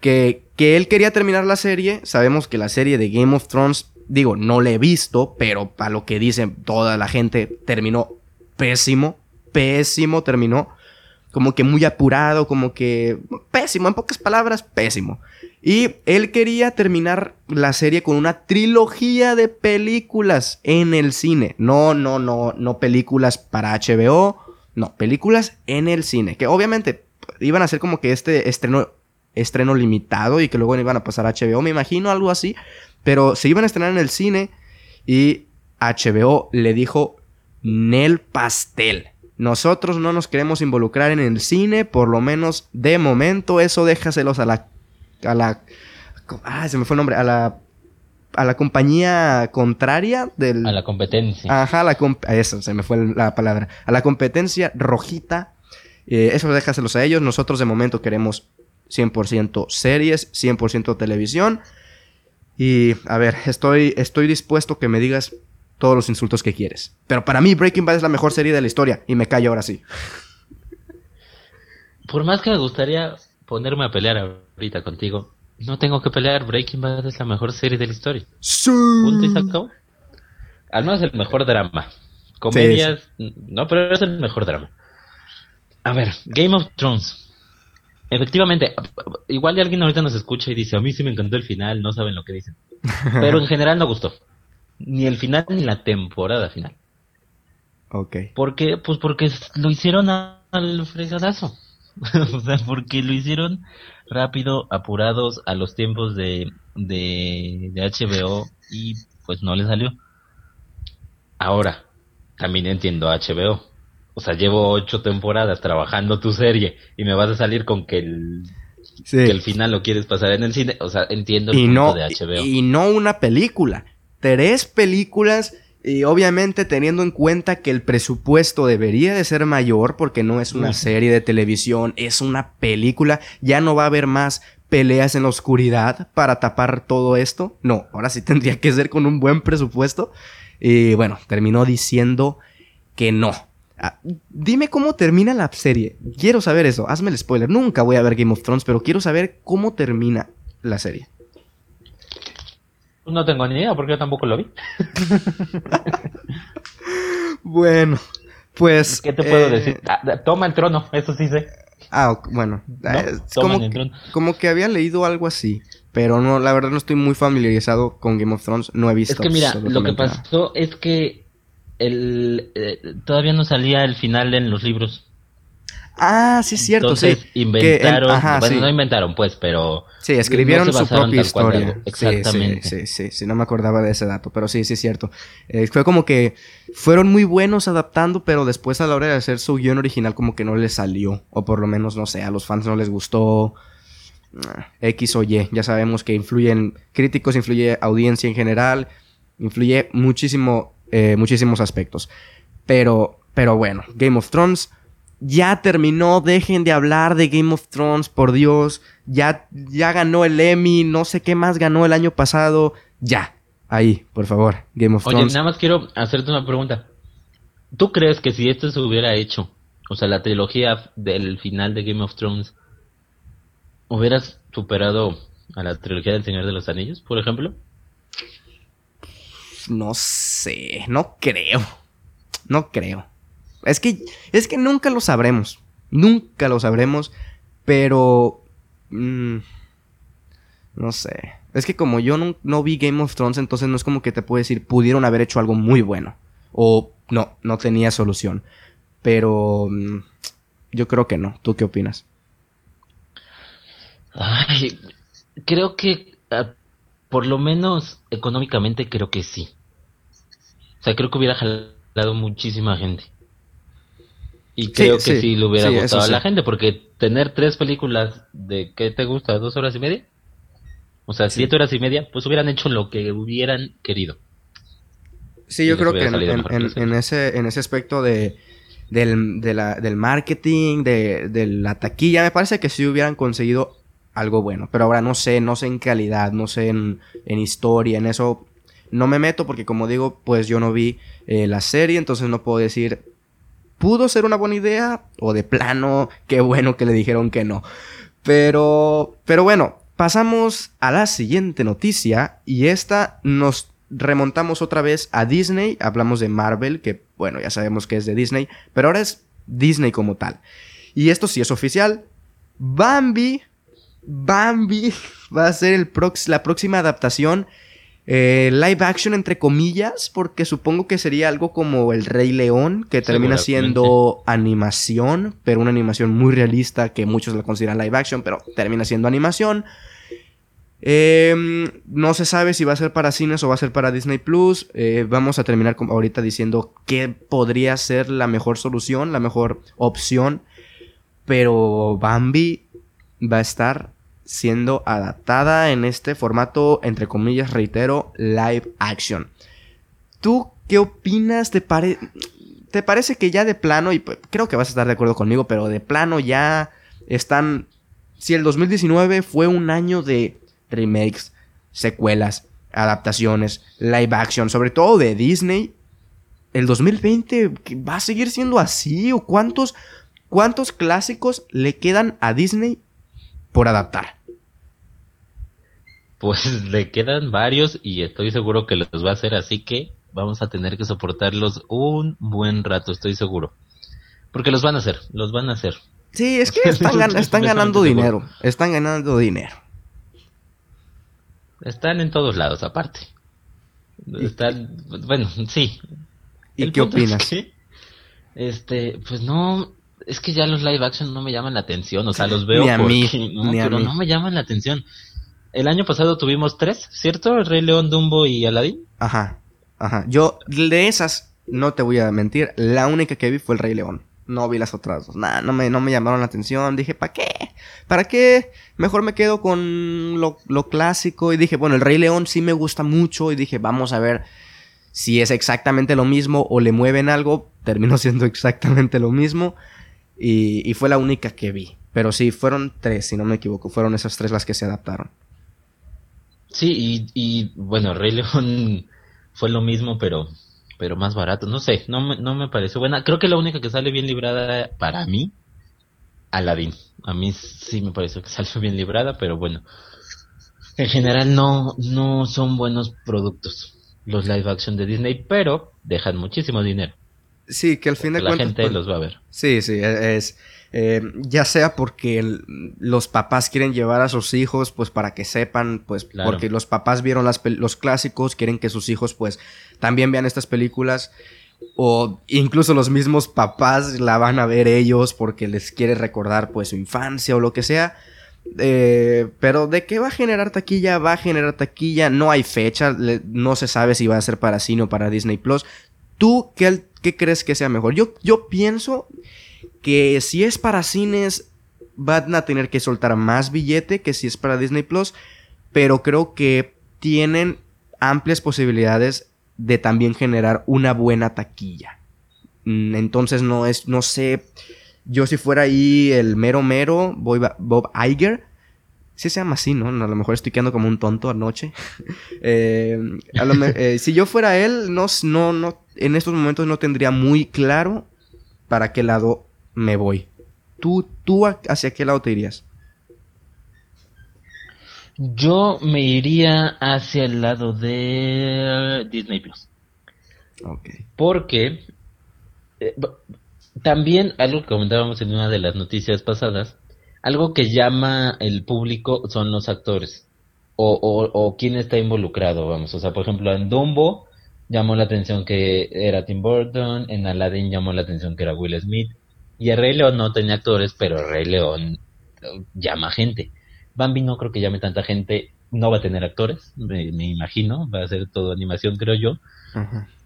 que, que él quería terminar la serie. Sabemos que la serie de Game of Thrones digo, no le he visto, pero a lo que dicen toda la gente, terminó pésimo, pésimo terminó. Como que muy apurado, como que pésimo, en pocas palabras, pésimo. Y él quería terminar la serie con una trilogía de películas en el cine. No, no, no, no películas para HBO, no, películas en el cine. Que obviamente iban a ser como que este estreno, estreno limitado y que luego iban a pasar a HBO, me imagino, algo así. Pero se iban a estrenar en el cine y HBO le dijo Nel Pastel. Nosotros no nos queremos involucrar en el cine, por lo menos de momento. Eso déjaselos a la. A la. Ah, se me fue el nombre. A la. a la compañía contraria del. A la competencia. Ajá, la eso, se me fue la palabra. A la competencia rojita. Eh, eso déjaselos a ellos. Nosotros de momento queremos 100% series, 100% televisión. Y a ver, estoy, estoy dispuesto que me digas todos los insultos que quieres. Pero para mí Breaking Bad es la mejor serie de la historia y me callo ahora sí. Por más que me gustaría ponerme a pelear ahorita contigo, no tengo que pelear. Breaking Bad es la mejor serie de la historia. Sí. Punto y sacó. Al menos el mejor drama. Comedias, no, pero es el mejor drama. A ver, Game of Thrones. Efectivamente, igual alguien ahorita nos escucha y dice, a mí sí me encantó el final, no saben lo que dicen. Pero en general no gustó. Ni el final ni la temporada final. Ok. ¿Por qué? Pues porque lo hicieron al fregadazo. o sea, porque lo hicieron rápido, apurados, a los tiempos de, de, de HBO y pues no le salió. Ahora, también entiendo a HBO o sea, llevo ocho temporadas trabajando tu serie y me vas a salir con que el, que el final lo quieres pasar en el cine. O sea, entiendo el y punto de HBO. Y no una película. Tres películas y obviamente teniendo en cuenta que el presupuesto debería de ser mayor porque no es una serie de televisión, es una película, ya no va a haber más peleas en la oscuridad para tapar todo esto. No, ahora sí tendría que ser con un buen presupuesto. Y bueno, terminó diciendo que no. Ah, dime cómo termina la serie. Quiero saber eso. Hazme el spoiler. Nunca voy a ver Game of Thrones, pero quiero saber cómo termina la serie. No tengo ni idea porque yo tampoco lo vi. bueno, pues. ¿Qué te puedo eh, decir? Ah, toma el trono, eso sí sé. Ah, bueno. como, como que había leído algo así. Pero no, la verdad no estoy muy familiarizado con Game of Thrones. No he visto. Es que mira, lo que pasó es que el, eh, todavía no salía el final en los libros. Ah, sí, es cierto, Entonces, sí. inventaron, bueno, no inventaron, pues, pero... Sí, escribieron su propia historia. Exactamente. Sí, sí, sí, no me acordaba de ese dato, pero sí, sí es cierto. Eh, fue como que fueron muy buenos adaptando, pero después a la hora de hacer su guion original como que no les salió, o por lo menos, no sé, a los fans no les gustó ah, X o Y. Ya sabemos que influyen críticos, influye audiencia en general, influye muchísimo, eh, muchísimos aspectos. Pero, pero bueno, Game of Thrones ya terminó, dejen de hablar de Game of Thrones, por Dios, ya, ya ganó el Emmy, no sé qué más ganó el año pasado, ya, ahí, por favor, Game of Thrones. Oye, nada más quiero hacerte una pregunta. ¿Tú crees que si esto se hubiera hecho, o sea, la trilogía del final de Game of Thrones, hubieras superado a la trilogía del Señor de los Anillos, por ejemplo? No sé, no creo, no creo. Es que, es que nunca lo sabremos. Nunca lo sabremos. Pero... Mm, no sé. Es que como yo no, vi Game of Thrones, entonces no es como que te puedo decir, pudieron haber hecho algo muy bueno. O no, no tenía solución. Pero... Mm, yo creo que no. ¿Tú qué opinas? Ay, creo que... Ah, por lo menos económicamente creo que sí. O sea, creo que hubiera jalado muchísima gente. Y creo que sí, lo hubiera gustado a la gente, porque tener tres películas de, ¿qué te gusta? ¿Dos horas y media? O sea, siete horas y media, pues hubieran hecho lo que hubieran querido. Sí, yo creo que en, ese, en ese aspecto de, del, del marketing, de, de la taquilla, me parece que sí hubieran conseguido algo bueno. Pero ahora no sé, no sé en calidad, no sé en, en historia, en eso no me meto porque como digo, pues yo no vi eh, la serie, entonces no puedo decir pudo ser una buena idea o de plano, qué bueno que le dijeron que no. Pero, pero bueno, pasamos a la siguiente noticia y esta nos remontamos otra vez a Disney, hablamos de Marvel, que bueno, ya sabemos que es de Disney, pero ahora es Disney como tal. Y esto sí es oficial, Bambi, Bambi va a ser el la próxima adaptación eh, live action entre comillas, porque supongo que sería algo como El Rey León, que termina siendo animación, pero una animación muy realista que muchos la consideran live action, pero termina siendo animación. Em, no se sabe si va a ser para cines o va a ser para Disney Plus. Eh, vamos a terminar ahorita diciendo qué podría ser la mejor solución, la mejor opción. Pero Bambi va a estar siendo adaptada en este formato, entre comillas, reitero, live action. ¿Tú qué opinas? ¿Te, ¿Te parece que ya de plano, y creo que vas a estar de acuerdo conmigo, pero de plano ya están... Si el 2019 fue un año de remakes, secuelas, adaptaciones, live action, sobre todo de Disney, el 2020 va a seguir siendo así o cuántos cuántos clásicos le quedan a Disney por adaptar? Pues le quedan varios y estoy seguro que los va a hacer, así que vamos a tener que soportarlos un buen rato, estoy seguro. Porque los van a hacer, los van a hacer. Sí, es que están, ganando dinero, están ganando dinero. Están en todos lados, aparte. Están, bueno, sí. ¿Y qué opinas? este, pues no, es que ya los live action no me llaman la atención, o sea, los veo a mí, pero no me llaman la atención. El año pasado tuvimos tres, ¿cierto? El Rey León, Dumbo y Aladdin. Ajá, ajá. Yo de esas, no te voy a mentir, la única que vi fue el Rey León. No vi las otras dos. Nada, no me, no me llamaron la atención. Dije, ¿para qué? ¿Para qué? Mejor me quedo con lo, lo clásico. Y dije, bueno, el Rey León sí me gusta mucho. Y dije, vamos a ver si es exactamente lo mismo o le mueven algo. Terminó siendo exactamente lo mismo. Y, fue la única que vi. Pero sí, fueron tres, si no me equivoco. Fueron esas tres las que se adaptaron. Sí, y, y bueno, Rey León fue lo mismo, pero pero más barato. No sé, no me, no me pareció buena. Creo que la única que sale bien librada para mí, Aladdin. A mí sí me pareció que salió bien librada, pero bueno. En general no, no son buenos productos los live action de Disney, pero dejan muchísimo dinero. Sí, que al fin de cuentas... La gente pues, los va a ver. Sí, sí, e, es... Eh, ya sea porque los papás quieren llevar a sus hijos, pues para que sepan, pues porque los papás vieron las los clásicos, quieren que sus hijos pues también vean estas películas, o incluso los mismos papás la van a ver ellos porque les quiere recordar pues su infancia o lo que sea. Eh, pero de qué va a generar taquilla, va a generar taquilla, no hay fecha, no se sabe si va a ser para cine o para Disney Plus. ¿Tú qué, qué crees que sea mejor? Yo, yo pienso que si es para cines van a tener que soltar más billete que si es para Disney Plus, pero creo que tienen amplias posibilidades de también generar una buena taquilla. Mm, entonces no es, no sé, yo si fuera ahí el mero mero, Bob Iger, si se llama así, ¿no? A lo mejor estoy quedando como un tonto anoche. Eh, eh, si yo fuera él, no, no, no, en estos momentos no tendría muy claro para qué lado me voy. ¿Tú, tú hacia qué lado te irías? Yo me iría hacia el lado de Disney Plus. Ok. Porque eh, también algo que comentábamos en una de las noticias pasadas, algo que llama el público son los actores o, o, quién está involucrado, vamos. O sea, por ejemplo, en Dumbo llamó la atención que era Tim Burton, en Aladdin llamó la atención que era Will Smith, y el Rey León no tenía actores, pero el Rey León eh, llama gente. Bambi no creo que llame tanta gente, no va a tener actores, me, imagino, va a ser todo animación, creo yo.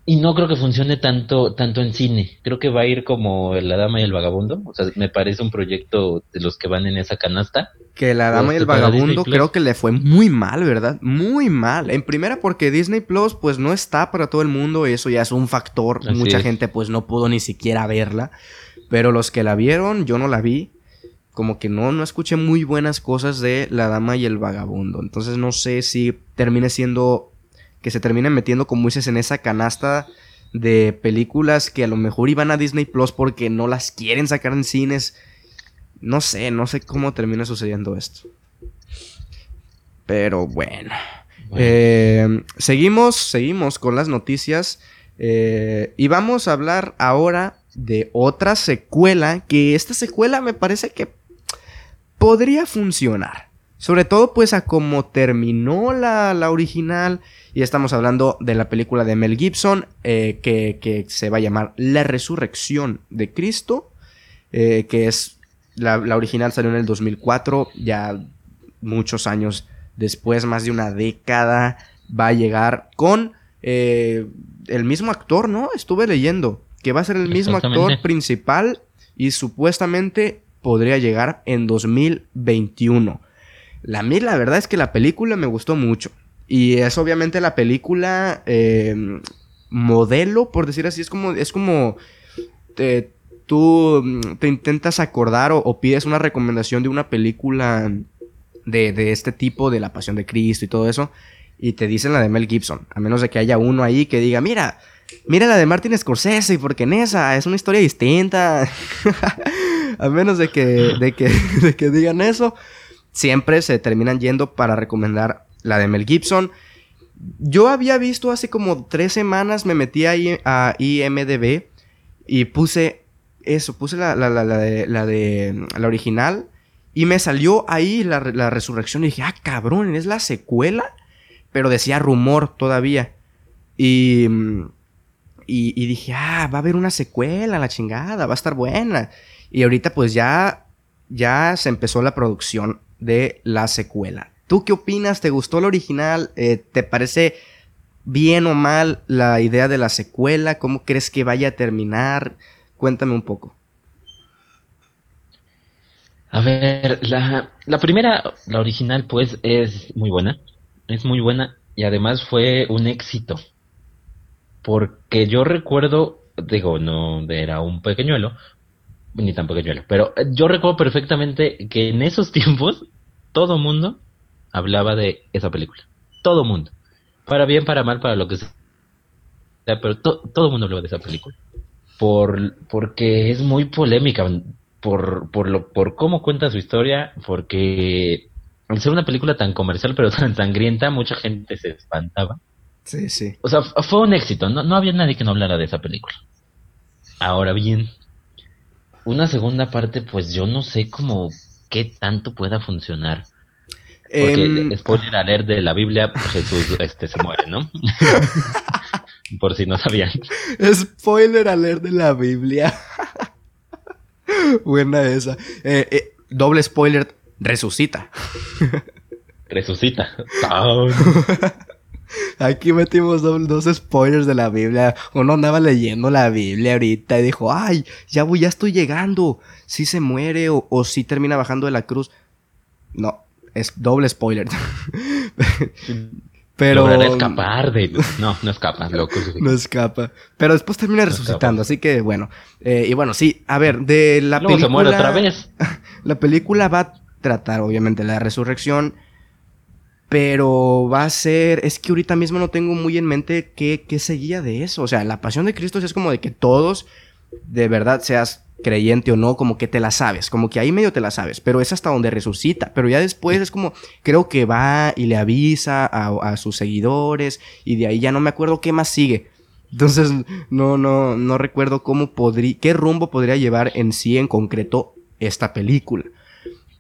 Y no creo que funcione tanto, tanto en cine. Creo que va a ir como La Dama y el Vagabundo. O sea, me parece un proyecto de los que van en esa canasta. Que La Dama y el Vagabundo creo que le fue muy mal, ¿verdad? Muy mal. En primera porque Disney Plus pues no está para todo el mundo. Eso ya es un factor. Mucha gente pues no pudo ni siquiera verla. Pero los que la vieron, yo no la vi. Como que no, no escuché muy buenas cosas de La Dama y el Vagabundo. Entonces no sé si termine siendo. Que se termine metiendo, como dices, en esa canasta de películas que a lo mejor iban a Disney Plus porque no las quieren sacar en cines. No sé, no sé cómo termina sucediendo esto. Pero bueno. Eh, seguimos, seguimos con las noticias. Eh, y vamos a hablar ahora de otra secuela, que esta secuela me parece que podría funcionar. Sobre todo pues a cómo terminó la, la original. Y estamos hablando de la película de Mel Gibson, eh, que, se va a llamar La Resurrección de Cristo, eh, que es la, original salió en el 2004, ya muchos años después, más de una década, va a llegar con eh, el mismo actor, ¿no? Estuve leyendo que va a ser el mismo actor principal y supuestamente podría llegar en 2021. La mí la verdad es que la película me gustó mucho. Y es obviamente la película em, modelo, por decir así. Es como, es como tú mm, te intentas acordar o, pides una recomendación de una película de, de, este tipo, de la Pasión de Cristo y todo eso. Y te dicen la de Mel Gibson. A menos de que haya uno ahí que diga, mira, Mira la de Martin Scorsese, porque en esa es una historia distinta. a menos de que, de, que, de que digan eso, siempre se terminan yendo para recomendar la de Mel Gibson. Yo había visto hace como tres semanas, me metí ahí a IMDB y puse eso, puse la, la, la, de, la original y me salió ahí la, resurrección y dije, ah, cabrón, es la secuela, pero decía rumor todavía. Y mm, y, dije, ah, va a haber una secuela, la chingada, va a estar buena. Y ahorita pues ya, ya se empezó la producción de la secuela. ¿Tú qué opinas? ¿Te gustó la original? Eh, ¿Te parece bien o mal la idea de la secuela? ¿Cómo crees que vaya a terminar? Cuéntame un poco. A ver, la, la primera, la original, pues es muy buena. Es muy buena y además fue un éxito porque yo recuerdo, digo, no era un pequeñuelo, ni tan pequeñuelo. Pero eh, yo recuerdo perfectamente que en esos tiempos todo mundo hablaba de esa película. Todo mundo. Para bien, para mal, para lo que sea. Pero todo el mundo hablaba de esa película. Por, porque es muy polémica. Por, por, lo, por cómo cuenta su historia. Porque al ser una película tan comercial pero tan sangrienta, mucha gente se espantaba. Sí, sí. O sea, fue un éxito. No, no había nadie que no hablara de esa película. Ahora bien, una segunda parte, pues yo no sé cómo qué tanto pueda funcionar. Porque, em, spoiler alert de la Biblia, Jesús este, se muere, ¿no? Por si no sabían. Spoiler alert de la Biblia. Buena esa. Eh, eh, doble spoiler, resucita. resucita. Aquí metimos dos, spoilers de la Biblia. Uno andaba leyendo la Biblia ahorita y dijo, ay, ya voy, ya estoy llegando. Si se muere o, o si termina bajando de la cruz. No, es doble spoiler. Pero. escapar de. No, no escapa, loco. no escapa. Pero después termina resucitando, así que bueno. Eh, y bueno, sí, a ver, de la Luego película. se muere otra vez. La película va a tratar, obviamente, la resurrección pero va a ser, es que ahorita mismo no tengo muy en mente qué, qué seguía de eso. O sea, la pasión de Cristo es como de que todos, de verdad, seas creyente o no, como que te la sabes, como que ahí medio te la sabes, pero es hasta donde resucita, pero ya después es como, creo que va y le avisa a, a sus seguidores y de ahí ya no me acuerdo qué más sigue. Entonces, no, no, no recuerdo cómo podría, qué rumbo podría llevar en sí en concreto esta película.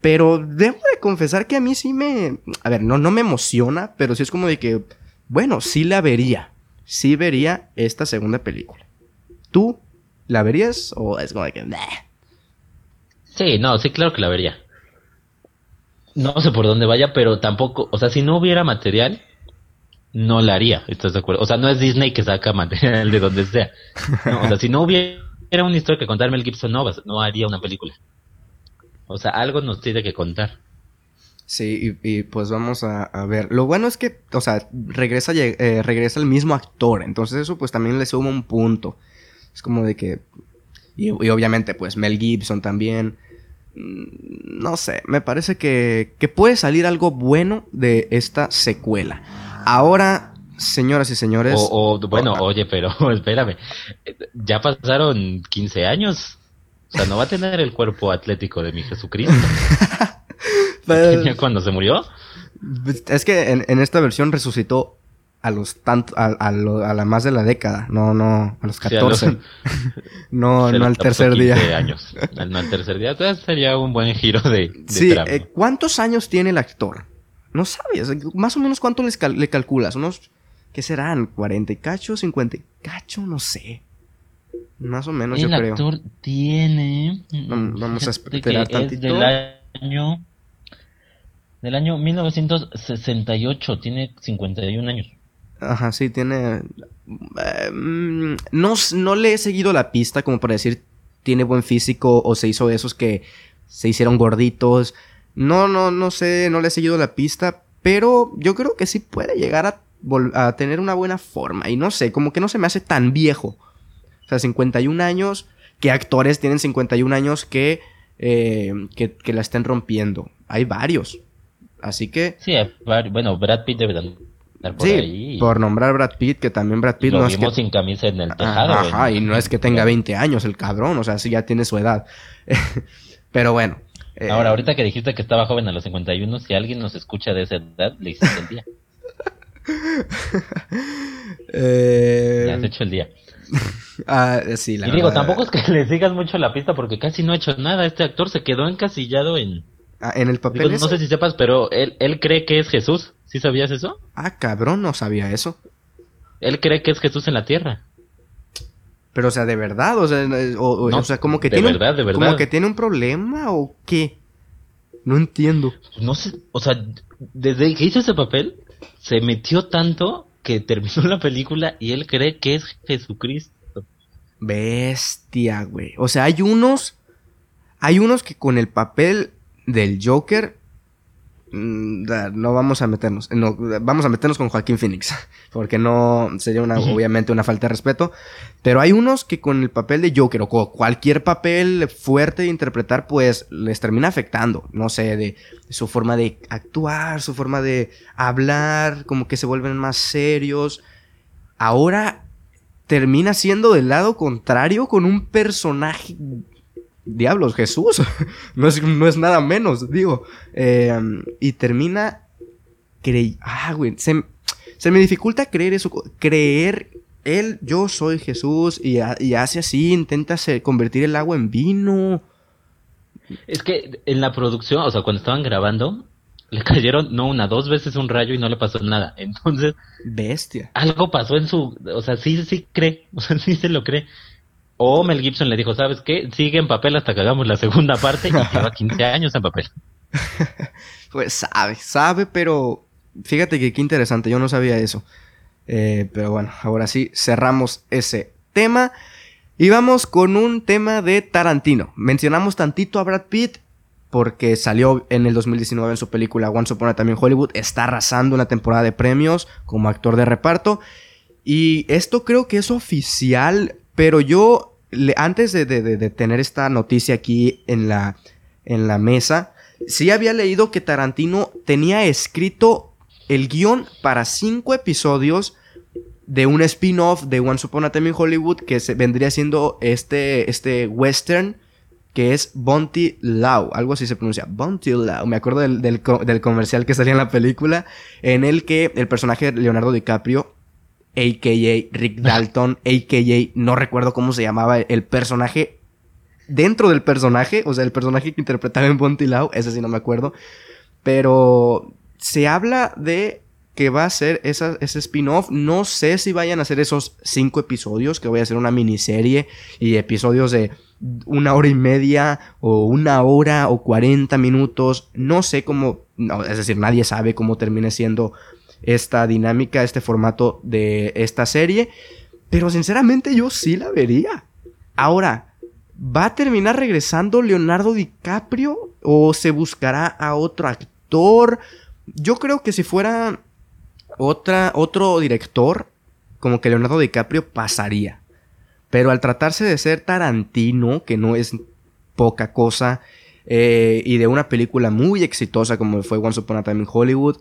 Pero debo de confesar que a mí sí me... A ver, no, no me emociona, pero sí es como de que, bueno, sí la vería. Sí vería esta segunda película. ¿Tú la verías o es como de que... Sí, no, sí, claro que la vería. No sé por dónde vaya, pero tampoco... O sea, si no hubiera material, no la haría. ¿Estás de acuerdo? O sea, no es Disney que saca material de donde sea. o sea, si no hubiera una historia que contarme el Gibson, no, no haría una película. O sea, algo nos tiene que contar. Sí, y, pues vamos a, ver. Lo bueno es que, o sea, regresa, eh, regresa el mismo actor. Entonces eso pues también le suma un punto. Es como de que... Y, obviamente pues Mel Gibson también. Mm, no sé, me parece que, que puede salir algo bueno de esta secuela. Ahora, señoras y señores... O, bueno, oye, pero espérame. Ya pasaron 15 años. O sea, no va a tener el cuerpo atlético de mi Jesucristo. ¿Tenía cuando se murió? Es que en, esta versión resucitó a los tanto a, la más de la década, no no a los 14. no no al tercer día. años. No al tercer día, entonces sería un buen giro de, Sí, eh, ¿cuántos años tiene el actor? No sabes, más o menos cuánto le calculas, unos ¿qué serán? ¿40 y cacho? ¿50 y cacho? No sé. Más o menos, yo creo. El actor tiene. Vamos a esperar tantito. del año. Del año 1968, tiene 51 años. Ajá, sí, tiene. Em, no, no le he seguido la pista como para decir tiene buen físico o se hizo esos que se hicieron gorditos. No, no, no sé, no le he seguido la pista, pero yo creo que sí puede llegar a, a tener una buena forma. Y no sé, como que no se me hace tan viejo. O sea, 51 años, ¿qué actores tienen 51 años que, eh, que, la estén rompiendo? Hay varios. Así que... Sí, bueno, Brad Pitt debe estar por sí, por nombrar Brad Pitt, que también Brad Pitt no es que... sin camisa en el tejado. Ajá, y no es que tenga 20 años el cabrón, o sea, sí ya tiene su edad. Pero bueno. Eh, Ahora, ahorita que dijiste que estaba joven a los 51, si alguien nos escucha de esa edad, le hiciste el día. eh... Le has hecho el día. ah, sí, la y digo, tampoco es que le sigas mucho la pista porque casi no ha hecho nada. Este actor se quedó encasillado en... Ah, en el papel. no sé si sepas, pero él, él cree que es Jesús. ¿Sí sabías eso? Ah, cabrón, no sabía eso. Él cree que es Jesús en la tierra. Pero, o sea, de verdad, o sea, o, sea como que tiene verdad, un, de verdad. como que tiene un problema o qué. No entiendo. No sé, o sea, desde que hizo ese papel, se metió tanto que terminó la película y él cree que es Jesucristo. Bestia, güey. O sea, hay unos. Hay unos que con el papel del Joker no vamos a meternos, no, vamos a meternos con Joaquín Phoenix, porque no sería una, obviamente una falta de respeto, pero hay unos que con el papel de Joker o cualquier papel fuerte de interpretar, pues les termina afectando, no sé, de, su forma de actuar, su forma de hablar, como que se vuelven más serios. Ahora termina siendo del lado contrario con un personaje diablos, Jesús. no, es, no es nada menos, digo. Em, y termina. Ah, güey. Se, me dificulta creer eso. Creer. Él, yo soy Jesús. Y, hace así. Intenta convertir el agua en vino. Es que en la producción, o sea, cuando estaban grabando, le cayeron no una, dos veces un rayo y no le pasó nada. Entonces. Bestia. Algo pasó en su. O sea, sí, sí cree. O sea, sí se lo cree. O Mel Gibson le dijo, ¿sabes qué? Sigue en papel hasta que hagamos la segunda parte y lleva 15 años en papel. pues sabe, sabe, pero fíjate que qué interesante, yo no sabía eso. Eh, pero bueno, ahora sí, cerramos ese tema. Y vamos con un tema de Tarantino. Mencionamos tantito a Brad Pitt porque salió en el 2019 en su película Once Upon a Time in Hollywood. Está arrasando una temporada de premios como actor de reparto. Y esto creo que es oficial pero yo, antes de, tener esta noticia aquí en la, en la mesa, sí había leído que Tarantino tenía escrito el guion para cinco episodios de un spin-off de Once Upon a Time in Hollywood que se vendría siendo este, este western que es Bounty Law, algo así se pronuncia, Bounty Law, me acuerdo del, del, comercial que salía en la película, en el que el personaje Leonardo DiCaprio a.k.a. Rick Dalton, a.k.a. no recuerdo cómo se llamaba el personaje dentro del personaje, o sea, el personaje que interpretaba en Bontilao, ese sí no me acuerdo, pero se habla de que va a ser ese spin-off. No sé si vayan a ser esos cinco episodios, que voy a hacer una miniserie y episodios de una hora y media o una hora o cuarenta minutos. No sé cómo, no, es decir, nadie sabe cómo termine siendo esta dinámica, este formato de esta serie. Pero sinceramente yo sí la vería. Ahora, ¿va a terminar regresando Leonardo DiCaprio o se buscará a otro actor? Yo creo que si fuera otra, otro director, como que Leonardo DiCaprio pasaría. Pero al tratarse de ser Tarantino, que no es poca cosa, eh, y de una película muy exitosa como fue Once Upon a Time in Hollywood,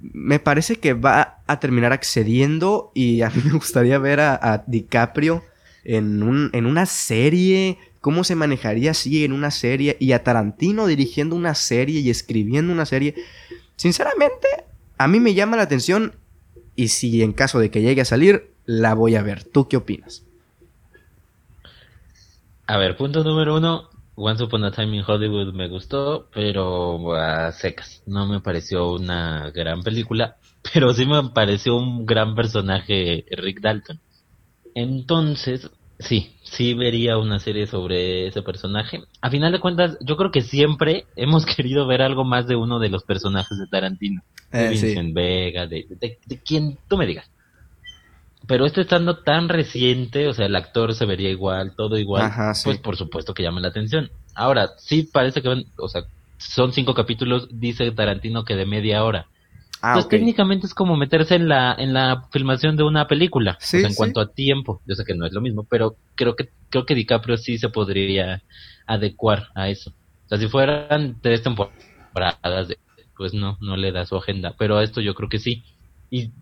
me parece que va a terminar accediendo y a mí me gustaría ver a, DiCaprio en, un, en una serie, cómo se manejaría así en una serie y a Tarantino dirigiendo una serie y escribiendo una serie. Sinceramente, a mí me llama la atención y si en caso de que llegue a salir, la voy a ver. ¿Tú qué opinas? A ver, punto número uno, Once Upon a Time in Hollywood me gustó, pero a secas. No me pareció una gran película, pero sí me pareció un gran personaje Rick Dalton. Entonces, sí, sí vería una serie sobre ese personaje. A final de cuentas, yo creo que siempre hemos querido ver algo más de uno de los personajes de Tarantino. de eh, Vincent Vega, de, de quien tú me digas pero este estando tan reciente, o sea, el actor se vería igual, todo igual, pues por supuesto que llama la atención. Ahora, sí parece que van, o sea, son cinco capítulos, dice Tarantino que de media hora. Ah, pues técnicamente es como meterse en la en la filmación de una película, sí, o sea, en cuanto a tiempo. Yo sé que no es lo mismo, pero creo que creo que DiCaprio sí se podría adecuar a eso. O sea, si fueran tres temporadas, pues no, no le da su agenda, pero a esto yo creo que sí. Y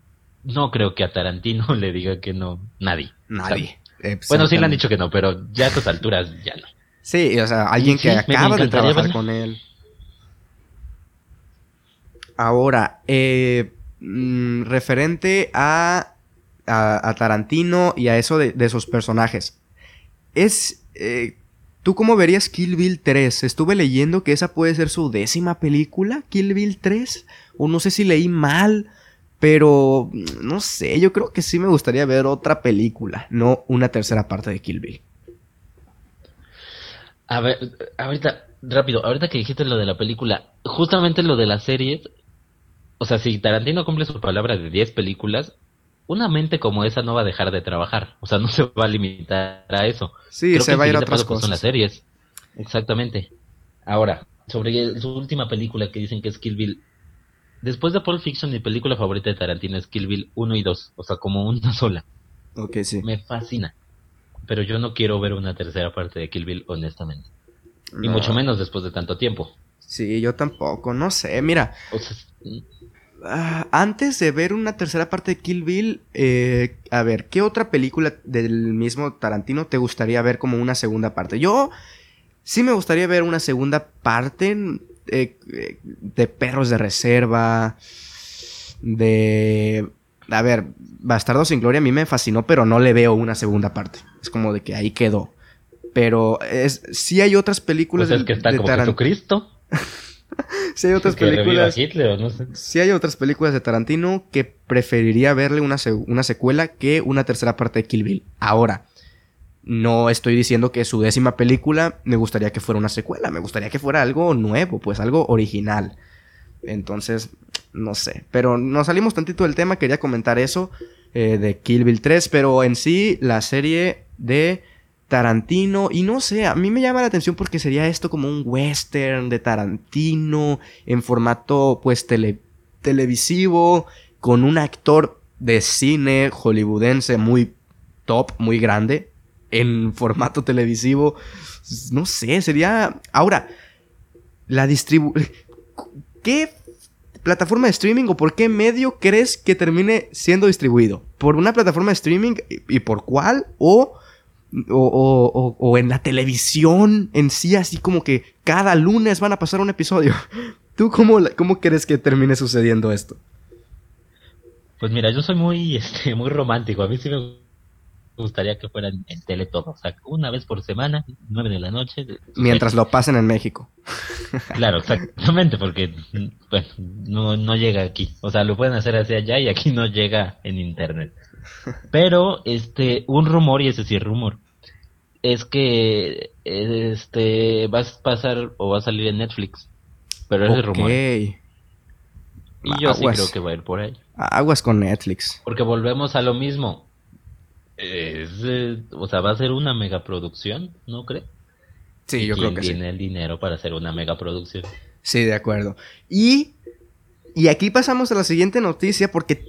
no creo que a Tarantino le diga que no nadie. Nadie. bueno, sí le han dicho que no, pero ya a estas alturas ya no. Sí, o sea, alguien que acaba de trabajar con él. Ahora, eh, mm, referente a, a, Tarantino y a eso de, de sus personajes. Es... Eh, ¿Tú cómo verías Kill Bill 3? Estuve leyendo que esa puede ser su décima película, Kill Bill 3. O no sé si leí mal. Pero, no sé, yo creo que sí me gustaría ver otra película, no una tercera parte de Kill Bill. A ver, ahorita, rápido, ahorita que dijiste lo de la película, justamente lo de las series, o sea, si Tarantino cumple su palabra de 10 películas, una mente como esa no va a dejar de trabajar, o sea, no se va a limitar a eso. Sí, se va a ir a otras cosas. Son las series, exactamente. Ahora, sobre su última película que dicen que es Kill Bill. Después de Pulp Fiction, mi película favorita de Tarantino es Kill Bill 1 y 2, o sea, como una sola. Ok, sí. Me fascina. Pero yo no quiero ver una tercera parte de Kill Bill, honestamente. Y mucho menos después de tanto tiempo. Sí, yo tampoco, no sé, mira. Ah, antes de ver una tercera parte de Kill Bill, eh, a ver, ¿qué otra película del mismo Tarantino te gustaría ver como una segunda parte? Yo sí me gustaría ver una segunda parte eh, de Perros de Reserva, de... A ver, Bastardo sin Gloria a mí me fascinó, pero no le veo una segunda parte. Es como de que ahí quedó. Pero es, sí hay otras películas pues es que está como Jesucristo. sí hay otras películas. hay otras películas de Tarantino que preferiría verle una, una secuela que una tercera parte de Kill Bill. Ahora, no estoy diciendo que su décima película me gustaría que fuera una secuela, me gustaría que fuera algo nuevo, pues algo original. Entonces, no sé. Pero nos salimos tantito del tema, quería comentar eso eh, de Kill Bill 3, pero en sí la serie de Tarantino, y no sé, a mí me llama la atención porque sería esto como un western de Tarantino en formato pues televisivo, con un actor de cine hollywoodense muy top, muy grande, en formato televisivo. No sé, sería... Ahora, la distribu... ¿Qué plataforma de streaming o por qué medio crees que termine siendo distribuido? ¿Por una plataforma de streaming y por cuál? ¿O o, o, en la televisión en sí, así como que cada lunes van a pasar un episodio. ¿Tú cómo, cómo crees que termine sucediendo esto? Pues mira, yo soy muy, este, muy romántico. A mí sí me gustaría que fuera en, tele todo. O sea, una vez por semana, nueve de la noche. Mientras lo pasen en México. Claro, exactamente, porque bueno, no, no llega aquí. O sea, lo pueden hacer hacia allá y aquí no llega en internet. Pero, este, un rumor, y ese sí es rumor, es que este va a pasar o va a salir en Netflix. Pero es rumor. Y yo sí creo que va a ir por ahí. Aguas con Netflix. Porque volvemos a lo mismo. O sea, va a ser una megaproducción, ¿no cree? Sí, yo creo que tiene el dinero para hacer una megaproducción? Sí, de acuerdo. Y, y aquí pasamos a la siguiente noticia porque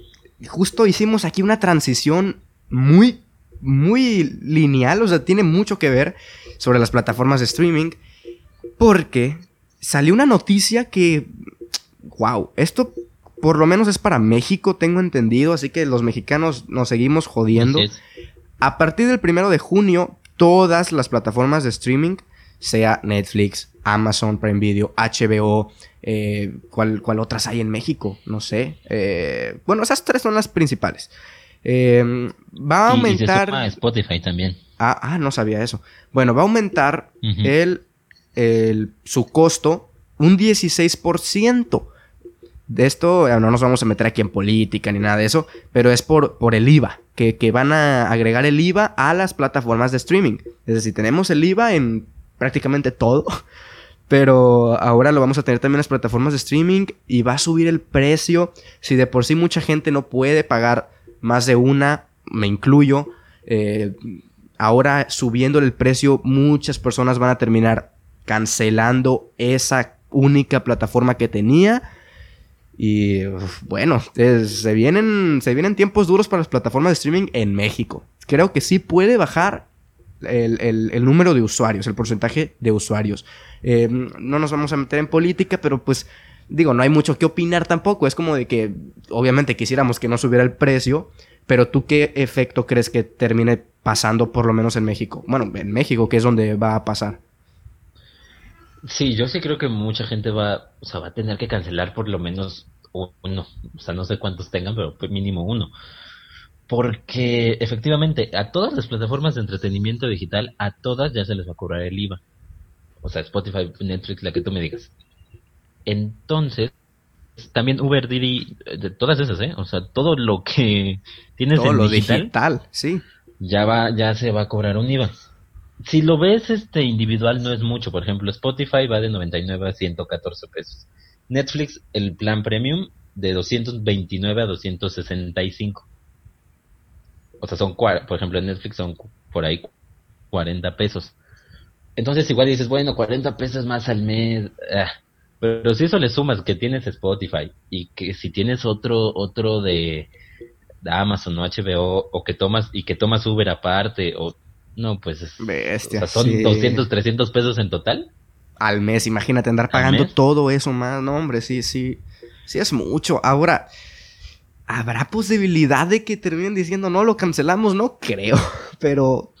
justo hicimos aquí una transición muy, muy lineal, o sea, tiene mucho que ver sobre las plataformas de streaming, porque salió una noticia que, wow, esto por lo menos es para México, tengo entendido, así que los mexicanos nos seguimos jodiendo. A partir del primero de junio, todas las plataformas de streaming, sea Netflix, Amazon Prime Video, HBO, eh, ¿cuál, otras hay en México? No sé. Eh, bueno, esas tres son las principales. Eh, va a aumentar. Spotify también. Ah, ah, no sabía eso. Bueno, va a aumentar el, el, su costo un 16%. De esto no nos vamos a meter aquí en política ni nada de eso, pero es por, por el IVA, que, que van a agregar el IVA a las plataformas de streaming. Es decir, tenemos el IVA en prácticamente todo. Pero ahora lo vamos a tener también en las plataformas de streaming y va a subir el precio. Si de por sí mucha gente no puede pagar más de una, me incluyo. Eh, ahora subiendo el precio, muchas personas van a terminar cancelando esa única plataforma que tenía. Y bueno, se, vienen, se vienen tiempos duros para las plataformas de streaming en México. Creo que sí puede bajar el, número de usuarios, el porcentaje de usuarios. Eh, no nos vamos a meter en política, pero pues digo, no hay mucho que opinar tampoco. Es como de que obviamente quisiéramos que no subiera el precio, pero tú qué efecto crees que termine pasando por lo menos en México? Bueno, en México, que es donde va a pasar. Sí, yo sí creo que mucha gente va, o sea, va a tener que cancelar por lo menos uno. O sea, no sé cuántos tengan, pero mínimo uno. Porque efectivamente a todas las plataformas de entretenimiento digital, a todas ya se les va a cobrar el IVA. O sea, Spotify, Netflix, la que tú me digas. Entonces, también Uber, Didi, de todas esas, ¿eh? O sea, todo lo que tienes todo lo digital, sí. Ya va, ya se va a cobrar un IVA. Si lo ves este individual no es mucho, por ejemplo, Spotify va de 99 a 114 pesos. Netflix, el plan premium de 229 a 265. O sea, son, por ejemplo, en Netflix son por ahí 40 pesos. entonces igual dices, bueno, 40 pesos más al mes. Ah, pero si eso le sumas que tienes Spotify y que si tienes otro otro de, Amazon o HBO o que tomas y que tomas Uber aparte o no, pues es, Bestia, son 200, 300 pesos en total. Al mes, imagínate andar pagando todo eso más, no hombre, sí, sí, sí es mucho. Ahora, ¿habrá posibilidad de que terminen diciendo no, lo cancelamos? No creo, pero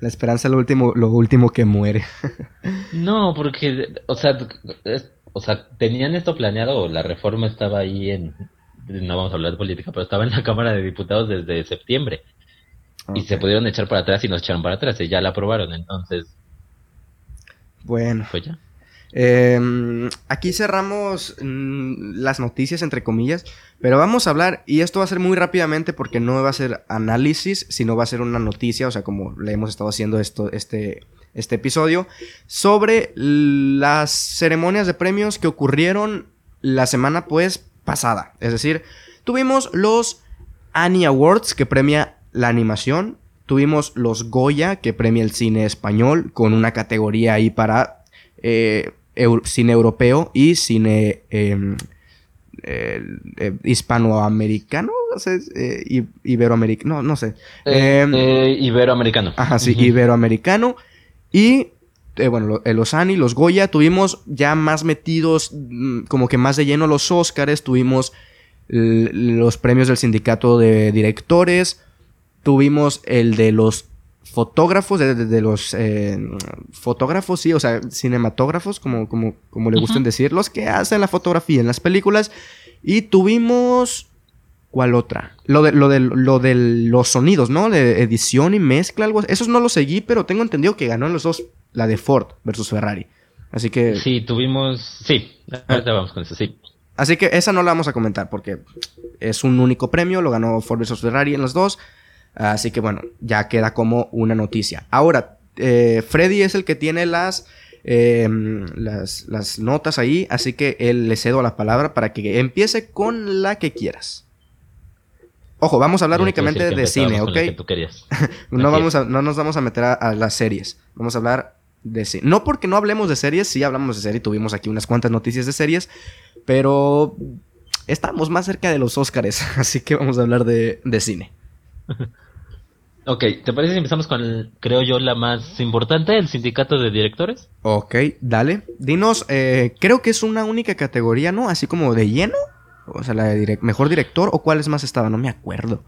la esperanza es lo último, lo último que muere. no, porque, o sea, o sea, tenían esto planeado, la reforma estaba ahí en, no vamos a hablar de política, pero estaba en la Cámara de Diputados desde septiembre. Y se pudieron echar para atrás y nos echaron para atrás y ya la aprobaron, entonces. Bueno. Pues ya. Em, aquí cerramos mm, las noticias, entre comillas, pero vamos a hablar, y esto va a ser muy rápidamente porque no va a ser análisis, sino va a ser una noticia, o sea, como le hemos estado haciendo esto, este, este episodio, sobre las ceremonias de premios que ocurrieron la semana, pues, pasada. Es decir, tuvimos los Annie Awards, que premia la animación, tuvimos los Goya, que premia el cine español, con una categoría ahí para... Eh, cine europeo y cine em, eh, hispanoamericano, no sé, eh, iberoamericano, no, sé. Em, iberoamericano. Ajá, sí, iberoamericano. Y bueno, los Ani, los Goya, tuvimos ya más metidos, mm, como que más de lleno los Oscars, tuvimos los premios del sindicato de directores, tuvimos el de los fotógrafos, de, los eh, fotógrafos, sí, o sea, cinematógrafos, como, como, como le gustan decir, los que hacen la fotografía en las películas. Y tuvimos. ¿Cuál otra? Lo de, lo de, lo de los sonidos, ¿no? De edición y mezcla, algo. Esos no los seguí, pero tengo entendido que ganó en los dos la de Ford versus Ferrari. Así que. Sí, tuvimos. Sí, ahorita vamos con eso, sí. Así que esa no la vamos a comentar porque es un único premio, lo ganó Ford versus Ferrari en los dos. Así que bueno, ya queda como una noticia. Ahora, eh, Freddy es el que tiene las, em, las, las, notas ahí, así que él le cedo la palabra para que empiece con la que quieras. Ojo, vamos a hablar únicamente de cine, ¿ok? no, vamos a, no nos vamos a meter a, las series. Vamos a hablar de cine. No porque no hablemos de series, sí hablamos de series, tuvimos aquí unas cuantas noticias de series, pero estamos más cerca de los Óscares, así que vamos a hablar de, de cine. Ok, ¿te parece si empezamos con, creo yo, la más importante, el sindicato de directores? Ok, dale. Dinos, eh, creo que es una única categoría, ¿no? Así como de lleno. O sea, la de mejor director o cuáles más estaban, no me acuerdo.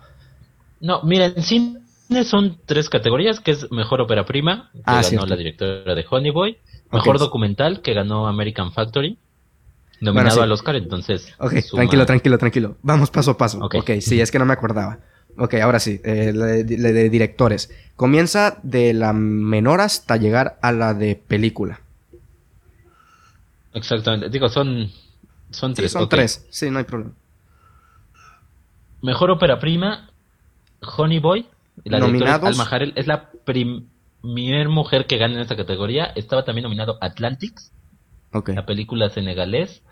No, mira, en cine son tres categorías, que es mejor ópera prima, que ah, ganó la directora de Honey Boy, mejor documental, que ganó American Factory, nominado al Oscar, entonces... Ok, tranquilo, tranquilo, tranquilo. Vamos paso a paso. Ok, okay sí, es que no me acordaba. Ok, ahora sí, eh, la, de, directores. Comienza de la menor hasta llegar a la de película. Exactamente, digo, son, son tres. son tres, sí, no hay problema. Mejor ópera prima, Honey Boy. La Nominados. Alma Harrell es la primer mujer que gana en esta categoría. Estaba también nominado Atlantics, okay. la película senegalés.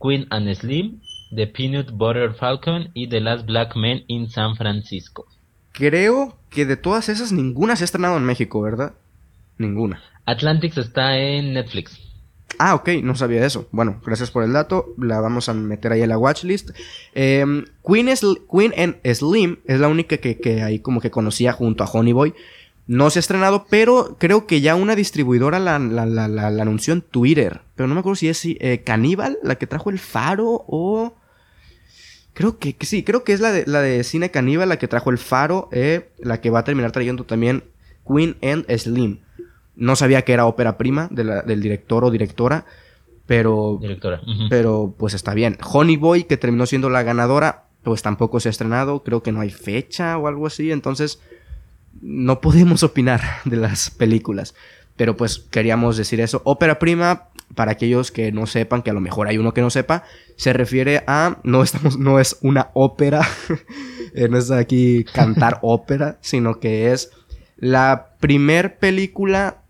Queen and Slim, The Peanut Butter Falcon y The Last Black Men in San Francisco. Creo que de todas esas ninguna se ha estrenado en México, ¿verdad? Ninguna. Atlantics está en Netflix. Ah, ok, no sabía eso. Bueno, gracias por el dato. La vamos a meter ahí en la watchlist. Em, Queen, Queen and Slim es la única que, que ahí como que conocía junto a Honey Boy. No se ha estrenado, pero creo que ya una distribuidora la, anunció en Twitter. Pero no me acuerdo si es eh, Caníbal, la que trajo el faro o... Creo que, sí, creo que es la de, la de Cine Caníbal, la que trajo el faro, eh, la que va a terminar trayendo también Queen and Slim. No sabía que era ópera prima del director o directora, pero, directora. pero pues está bien. Honey Boy, que terminó siendo la ganadora, pues tampoco se ha estrenado, creo que no hay fecha o algo así, entonces no podemos opinar de las películas. Pero pues queríamos decir eso. Ópera prima, para aquellos que no sepan, que a lo mejor hay uno que no sepa, se refiere a, no, estamos, no es una ópera, eh, no es aquí cantar ópera, sino que es la primer película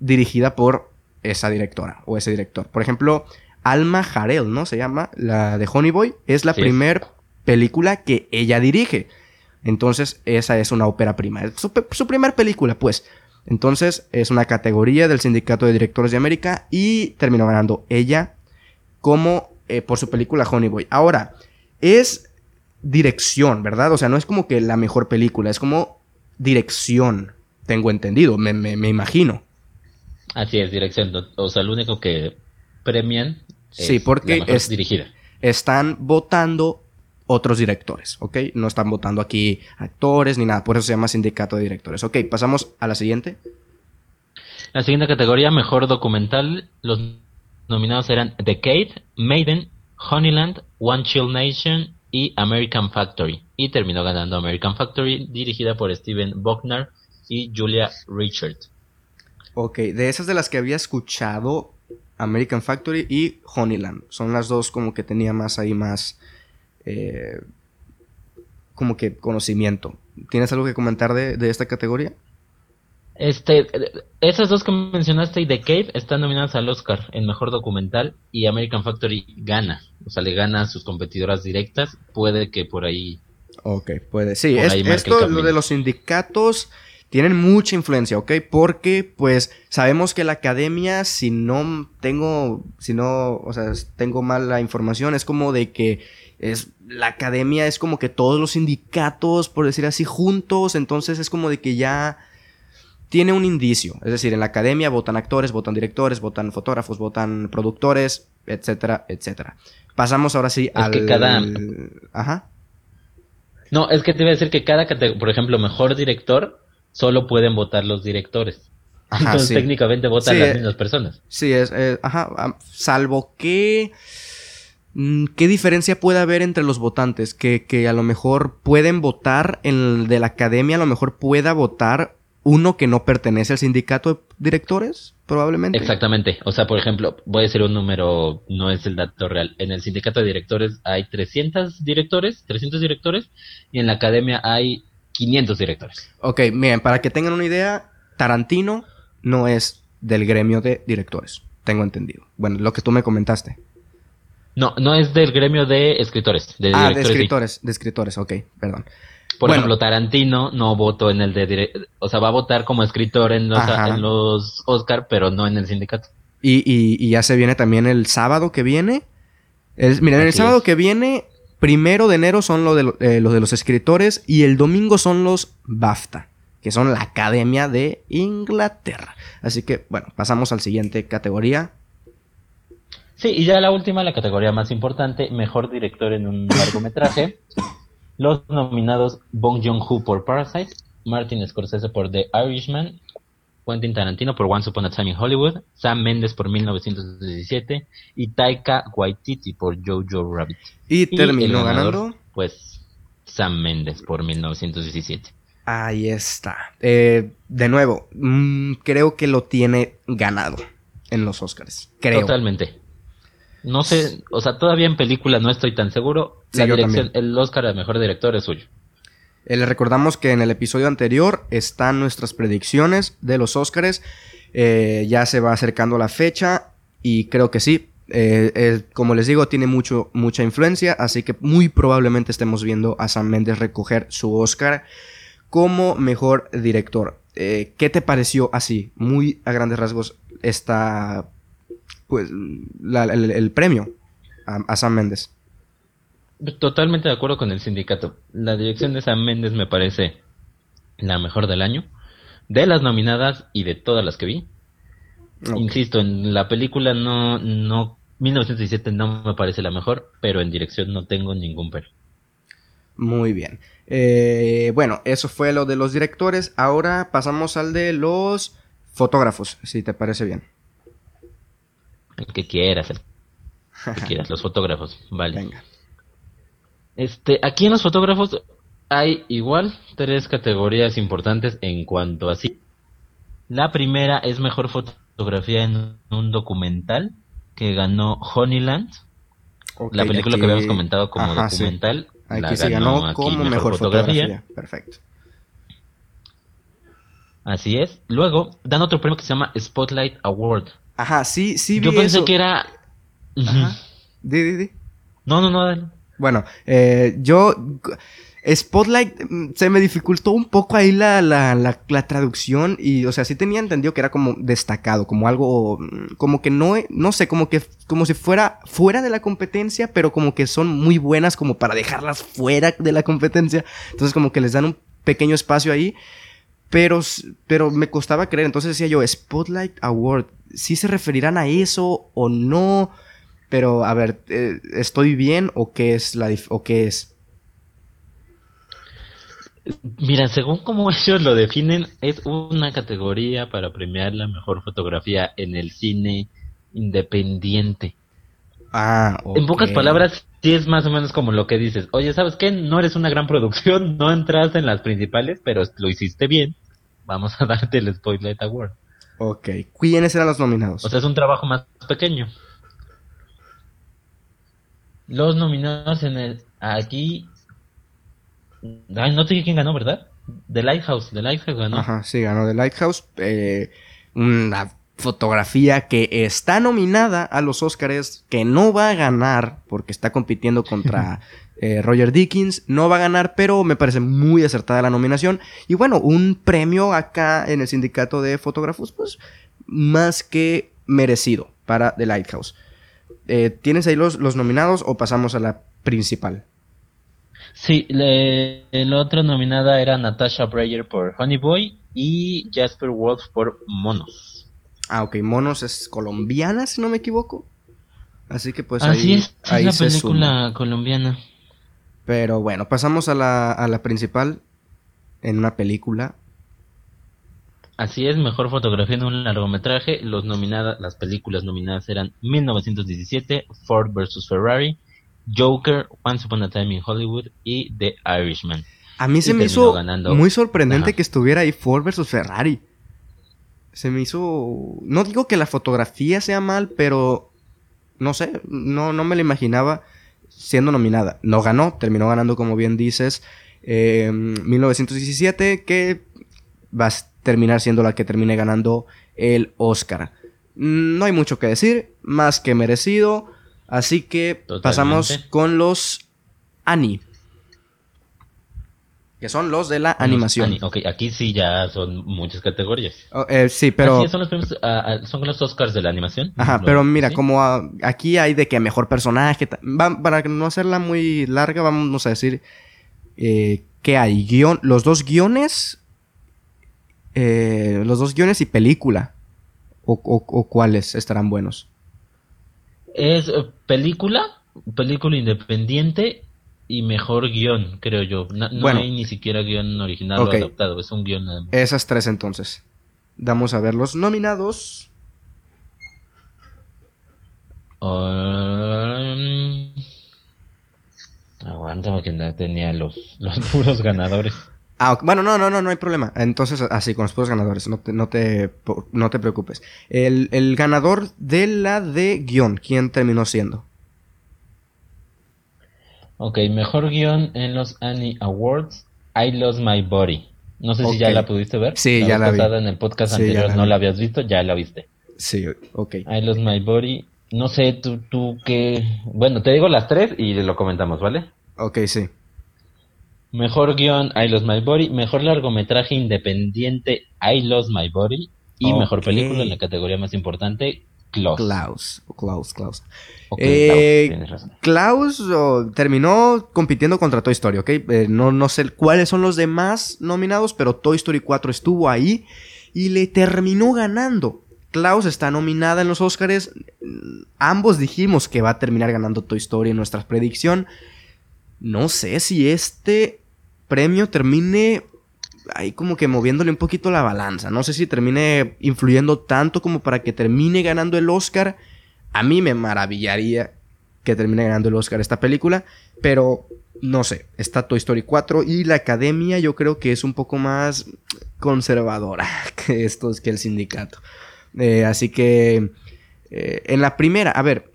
dirigida por esa directora o ese director. Por ejemplo, Alma Harel, ¿no? Se llama, la de Honey Boy, es la primer película que ella dirige. Entonces, esa es una ópera prima. Su, su primer película, pues. Entonces es una categoría del Sindicato de Directores de América y terminó ganando ella como eh, por su película Honey Boy. Ahora, es dirección, ¿verdad? O sea, no es como que la mejor película, es como dirección, tengo entendido, me, me, imagino. Así es, dirección. O sea, lo único que premian es sí, porque es, dirigida. están votando otros directores, ¿ok? No están votando aquí actores ni nada, por eso se llama sindicato de directores. Ok, pasamos a la siguiente. La siguiente categoría, mejor documental, los nominados eran Decade, Maiden, Honeyland, One Chill Nation y American Factory. Y terminó ganando American Factory, dirigida por Steven Buckner y Julia Richard. Ok, de esas de las que había escuchado, American Factory y Honeyland. Son las dos como que tenía más ahí más eh, como que conocimiento. ¿Tienes algo que comentar de, esta categoría? Este, esas dos que mencionaste y The Cave están nominadas al Oscar en Mejor Documental y American Factory gana. O sea, le gana a sus competidoras directas. Puede que por ahí... Ok, puede. Sí, esto, lo de los sindicatos tienen mucha influencia, ¿ok? Porque pues sabemos que la academia, si no tengo, si no, o sea, tengo mala información, es como de que es la academia es como que todos los sindicatos, por decir así, juntos, entonces es como de que ya tiene un indicio, es decir, en la academia votan actores, votan directores, votan fotógrafos, votan productores, etcétera, etcétera. Pasamos ahora sí al que cada Ajá. No, es que te iba a decir que cada por ejemplo, mejor director solo pueden votar los directores. Entonces técnicamente votan las eh, mismas personas. Sí, es, eh, ajá, salvo que Mm, ¿Qué diferencia puede haber entre los votantes? Que, a lo mejor pueden votar en el de la academia, a lo mejor pueda votar uno que no pertenece al sindicato de directores, probablemente. Exactamente. O sea, por ejemplo, voy a decir un número, no es el dato real. En el sindicato de directores hay 300 directores, 300 directores, y en la academia hay 500 directores. Ok, miren, para que tengan una idea, Tarantino no es del gremio de directores, tengo entendido. Bueno, lo que tú me comentaste. No, no es del gremio de escritores. De ah, de escritores, de escritores, ok, perdón. Por ejemplo, Tarantino no votó en el de... O sea, va a votar como escritor en los, en los Oscar, pero no en el sindicato. Y, y, ya se viene también el sábado que viene. miren, el sábado que viene, primero de enero son lo de, eh, los de los escritores y el domingo son los BAFTA, que son la Academia de Inglaterra. Así que, bueno, pasamos al siguiente categoría, Sí, y ya la última, la categoría más importante, mejor director en un largometraje. Los nominados Bong Joon-ho por Parasite, Martin Scorsese por The Irishman, Quentin Tarantino por Once Upon a Time in Hollywood, Sam Mendes por 1917 y Taika Waititi por Jojo Rabbit. ¿Y terminó ganando? Pues Sam Mendes por 1917. Ahí está. Eh, de nuevo, mm, creo que lo tiene ganado en los Oscars. Creo. Totalmente. No sé, o sea, todavía en película no estoy tan seguro. la dirección, el Oscar al mejor director es suyo. Eh, le recordamos que en el episodio anterior están nuestras predicciones de los Oscars. Eh, ya se va acercando la fecha y creo que sí. Eh, como les digo, tiene mucho, mucha influencia, así que muy probablemente estemos viendo a Sam Mendes recoger su Oscar como mejor director. ¿Qué te pareció así, muy a grandes rasgos, esta pues el, premio a, Sam Méndez. Totalmente de acuerdo con el sindicato. La dirección de Sam Méndez me parece la mejor del año, de las nominadas y de todas las que vi. Insisto, en la película no, no, 1917 no me parece la mejor, pero en dirección no tengo ningún pero. Muy bien. Eh, bueno, eso fue lo de los directores. Ahora pasamos al de los fotógrafos, si te parece bien. El que quieras, el que quieras, los fotógrafos, vale. Venga. Este, aquí en los fotógrafos hay igual tres categorías importantes en cuanto a sí. La primera es mejor fotografía en un documental que ganó Honeyland. la película que habíamos comentado como documental. Aquí se ganó, como mejor, fotografía. Perfecto. Así es. Luego dan otro premio que se llama Spotlight Award Ajá, sí, sí vi Yo pensé que era... Ajá. Di, di, di. No, no, no. Bueno, eh, yo... Spotlight mm, se me dificultó un poco ahí la, la, la, traducción y, o sea, sí tenía entendido que era como destacado, como algo, mm, como que no, no sé, como que, como si fuera fuera de la competencia, pero como que son muy buenas como para dejarlas fuera de la competencia. Entonces como que les dan un pequeño espacio ahí, pero, pero me costaba creer. Entonces decía yo, Spotlight Award, ¿sí se referirán a eso o no? Pero, a ver, eh, ¿estoy bien o qué es la, o qué es? Mira, según como ellos lo definen, es una categoría para premiar la mejor fotografía en el cine independiente. Ah, En pocas palabras, sí es más o menos como lo que dices. Oye, ¿sabes qué? No eres una gran producción, no entras en las principales, pero lo hiciste bien. Vamos a darte el Spotlight Award. Ok. ¿Quiénes eran los nominados? O sea, es un trabajo más pequeño. Los nominados en el... Aquí Ay, no te dije quién ganó, ¿verdad? The Lighthouse, The Lighthouse ganó. Ajá, sí, ganó The Lighthouse. Eh, una fotografía que está nominada a los Oscars, que no va a ganar porque está compitiendo contra eh, Roger Dickens, no va a ganar, pero me parece muy acertada la nominación. Y bueno, un premio acá en el sindicato de fotógrafos, pues más que merecido para The Lighthouse. Eh, ¿Tienes ahí los, los nominados o pasamos a la principal? Sí, la otra nominada era Natasha Breyer por Honey Boy y Jasper Wolf por Monos. Ah, ok, Monos es colombiana, si no me equivoco. Así que pues Así es, ahí es la película colombiana. Pero bueno, pasamos a la, a la principal en una película. Así es, mejor fotografía en un largometraje. Los nominadas, las películas nominadas eran 1917, Ford vs Ferrari, Joker, Once Upon a Time in Hollywood y The Irishman. A mí se me hizo muy sorprendente que estuviera ahí Ford versus Ferrari. Se me hizo... No digo que la fotografía sea mal, pero... No sé, no, no me la imaginaba siendo nominada. No ganó, terminó ganando, como bien dices, 1917, em, que va a terminar siendo la que termine ganando el Oscar. No hay mucho que decir, más que merecido. Así que pasamos con los Ani. Que son los de la animación. Ok, aquí sí ya son muchas categorías. Oh, eh, sí, pero... son, los ah, ah, son los Oscars de la animación. Ajá, pero mira, como aquí hay de que mejor personaje... para no hacerla muy larga, vamos a decir eh, que hay guion... Los dos guiones... Eh, los dos guiones y película. o cuáles estarán buenos. Es eh, película, película independiente y mejor guion, creo yo. No, hay ni siquiera guion original o adaptado, es un guion nada Esas tres entonces. Vamos a ver los nominados. Um, aguanta que tenía los, los puros ganadores. Ah, bueno, no, no, no, no hay problema. Entonces, así, con los puros ganadores, no te, no te, no te preocupes. El, el ganador de la de guion, ¿quién terminó siendo? Ok, mejor guion en los Annie Awards, I Lost My Body. No sé si ya la pudiste ver. Sí, ya la vi. en el podcast anterior no la habías visto, ya la viste. Sí, ok. I Lost My Body. No sé, tú, tú qué... Bueno, te digo las tres y lo comentamos, ¿vale? Ok, sí. Mejor guion, I Lost My Body. Mejor largometraje independiente, I Lost My Body. Y mejor película en la categoría más importante, Klaus. Klaus, Klaus, Klaus. Eh, Klaus, terminó compitiendo contra Toy Story, ¿ok? Eh, no, no sé cuáles son los demás nominados, pero Toy Story 4 estuvo ahí y le terminó ganando. Klaus está nominada en los Oscars. Ambos dijimos que va a terminar ganando Toy Story en nuestra predicción. No sé si este premio termine ahí como que moviéndole un poquito la balanza. No sé si termine influyendo tanto como para que termine ganando el Oscar. A mí me maravillaría que termine ganando el Oscar esta película, pero no sé, está Toy Story 4 y la academia yo creo que es un poco más conservadora que estos, que el sindicato. Eh, así que eh, en la primera, a ver,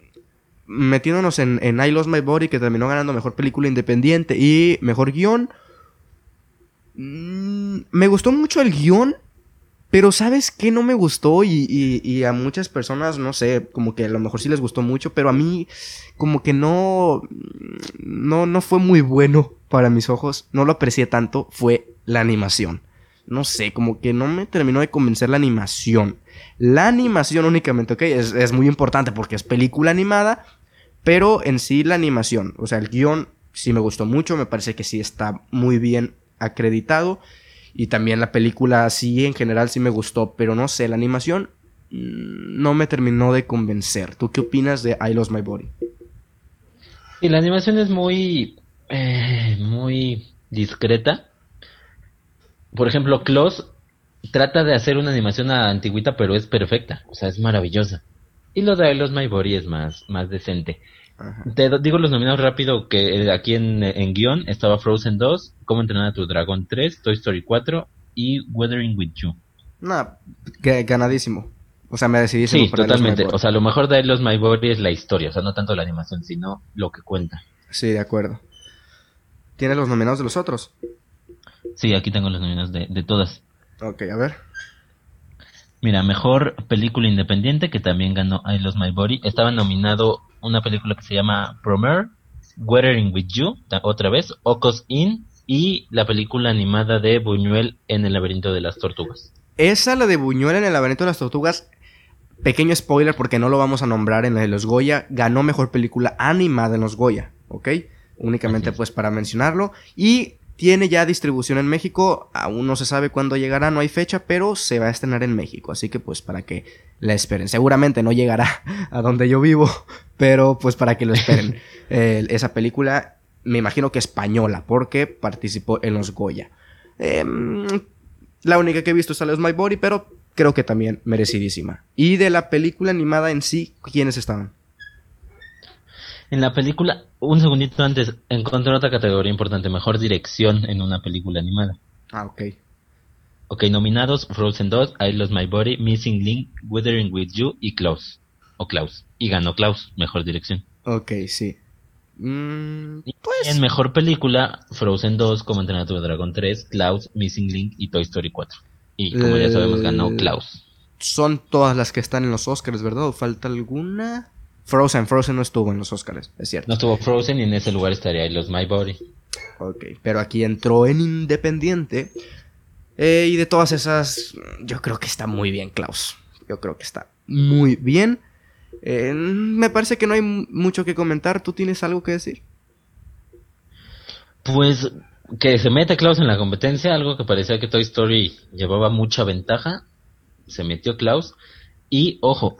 metiéndonos en, en I Lost My Body, que terminó ganando mejor película independiente y mejor guion. Mm, me gustó mucho el guion, Pero ¿sabes qué no me gustó? Y, y, a muchas personas, no sé, como que a lo mejor sí les gustó mucho, pero a mí como que no, no, no fue muy bueno para mis ojos, no lo aprecié tanto, fue la animación. No sé, como que no me terminó de convencer la animación. La animación únicamente, ok, es, es muy importante porque es película animada, pero en sí la animación, o sea, el guion sí me gustó mucho, me parece que sí está muy bien acreditado. Y también la película sí, en general sí me gustó, pero no sé, la animación mm, no me terminó de convencer. ¿Tú qué opinas de I Lost My Body? Y la animación es muy, eh, muy discreta. Por ejemplo, Klaus trata de hacer una animación antigüita, pero es perfecta, o sea, es maravillosa. Y lo de I Lost My Body es más, más decente. Te digo los nominados rápido que eh, aquí en, en guion estaba Frozen 2, Cómo entrenar a tu dragón 3, Toy Story 4 y Weathering with You. No, ganadísimo. O sea, me decidí Sí, totalmente. O sea, lo mejor de Los My Body es la historia, o sea, no tanto la animación, sino lo que cuenta. Sí, de acuerdo. ¿Tienes los nominados de los otros? Sí, aquí tengo los nominados de, de todas. Ok, a ver. Mira, mejor película independiente que también ganó I Lost My Body. Estaba nominado una película que se llama Promer, Weathering with You, otra vez, Ocos In y la película animada de Buñuel en el laberinto de las tortugas. Esa, la de Buñuel en el laberinto de las tortugas, pequeño spoiler porque no lo vamos a nombrar en la de los Goya, ganó mejor película animada en los Goya, ¿ok? Únicamente pues para mencionarlo. Y tiene ya distribución en México, aún no se sabe cuándo llegará, no hay fecha, pero se va a estrenar en México, así que pues para que la esperen. Seguramente no llegará a donde yo vivo, pero pues para que lo esperen. esa película, me imagino que española, porque participó en los Goya. Em, la única que he visto es My Body, pero creo que también merecidísima. Y de la película animada en sí, ¿quiénes estaban? En la película, un segundito antes, encontré otra categoría importante, mejor dirección en una película animada. Ah, ok. Ok, nominados Frozen 2, I Lost My Body, Missing Link, Withering With You y Klaus. O Klaus. Y ganó Klaus, mejor dirección. Ok, sí. Mm, pues... En mejor película, Frozen 2, Como entrenar tu dragón 3, Klaus, Missing Link y Toy Story 4. Y como ya sabemos, ganó Klaus. Son todas las que están en los Oscars, ¿verdad? ¿O falta alguna? Frozen, Frozen no estuvo en los Oscars, es cierto. No estuvo Frozen y en ese lugar estaría los My Body. Ok, pero aquí entró en Independiente. Eh, y de todas esas, yo creo que está muy bien, Klaus. Yo creo que está muy bien. Eh, me parece que no hay mucho que comentar. ¿Tú tienes algo que decir? Pues que se mete Klaus en la competencia, algo que parecía que Toy Story llevaba mucha ventaja. Se metió Klaus. Y ojo,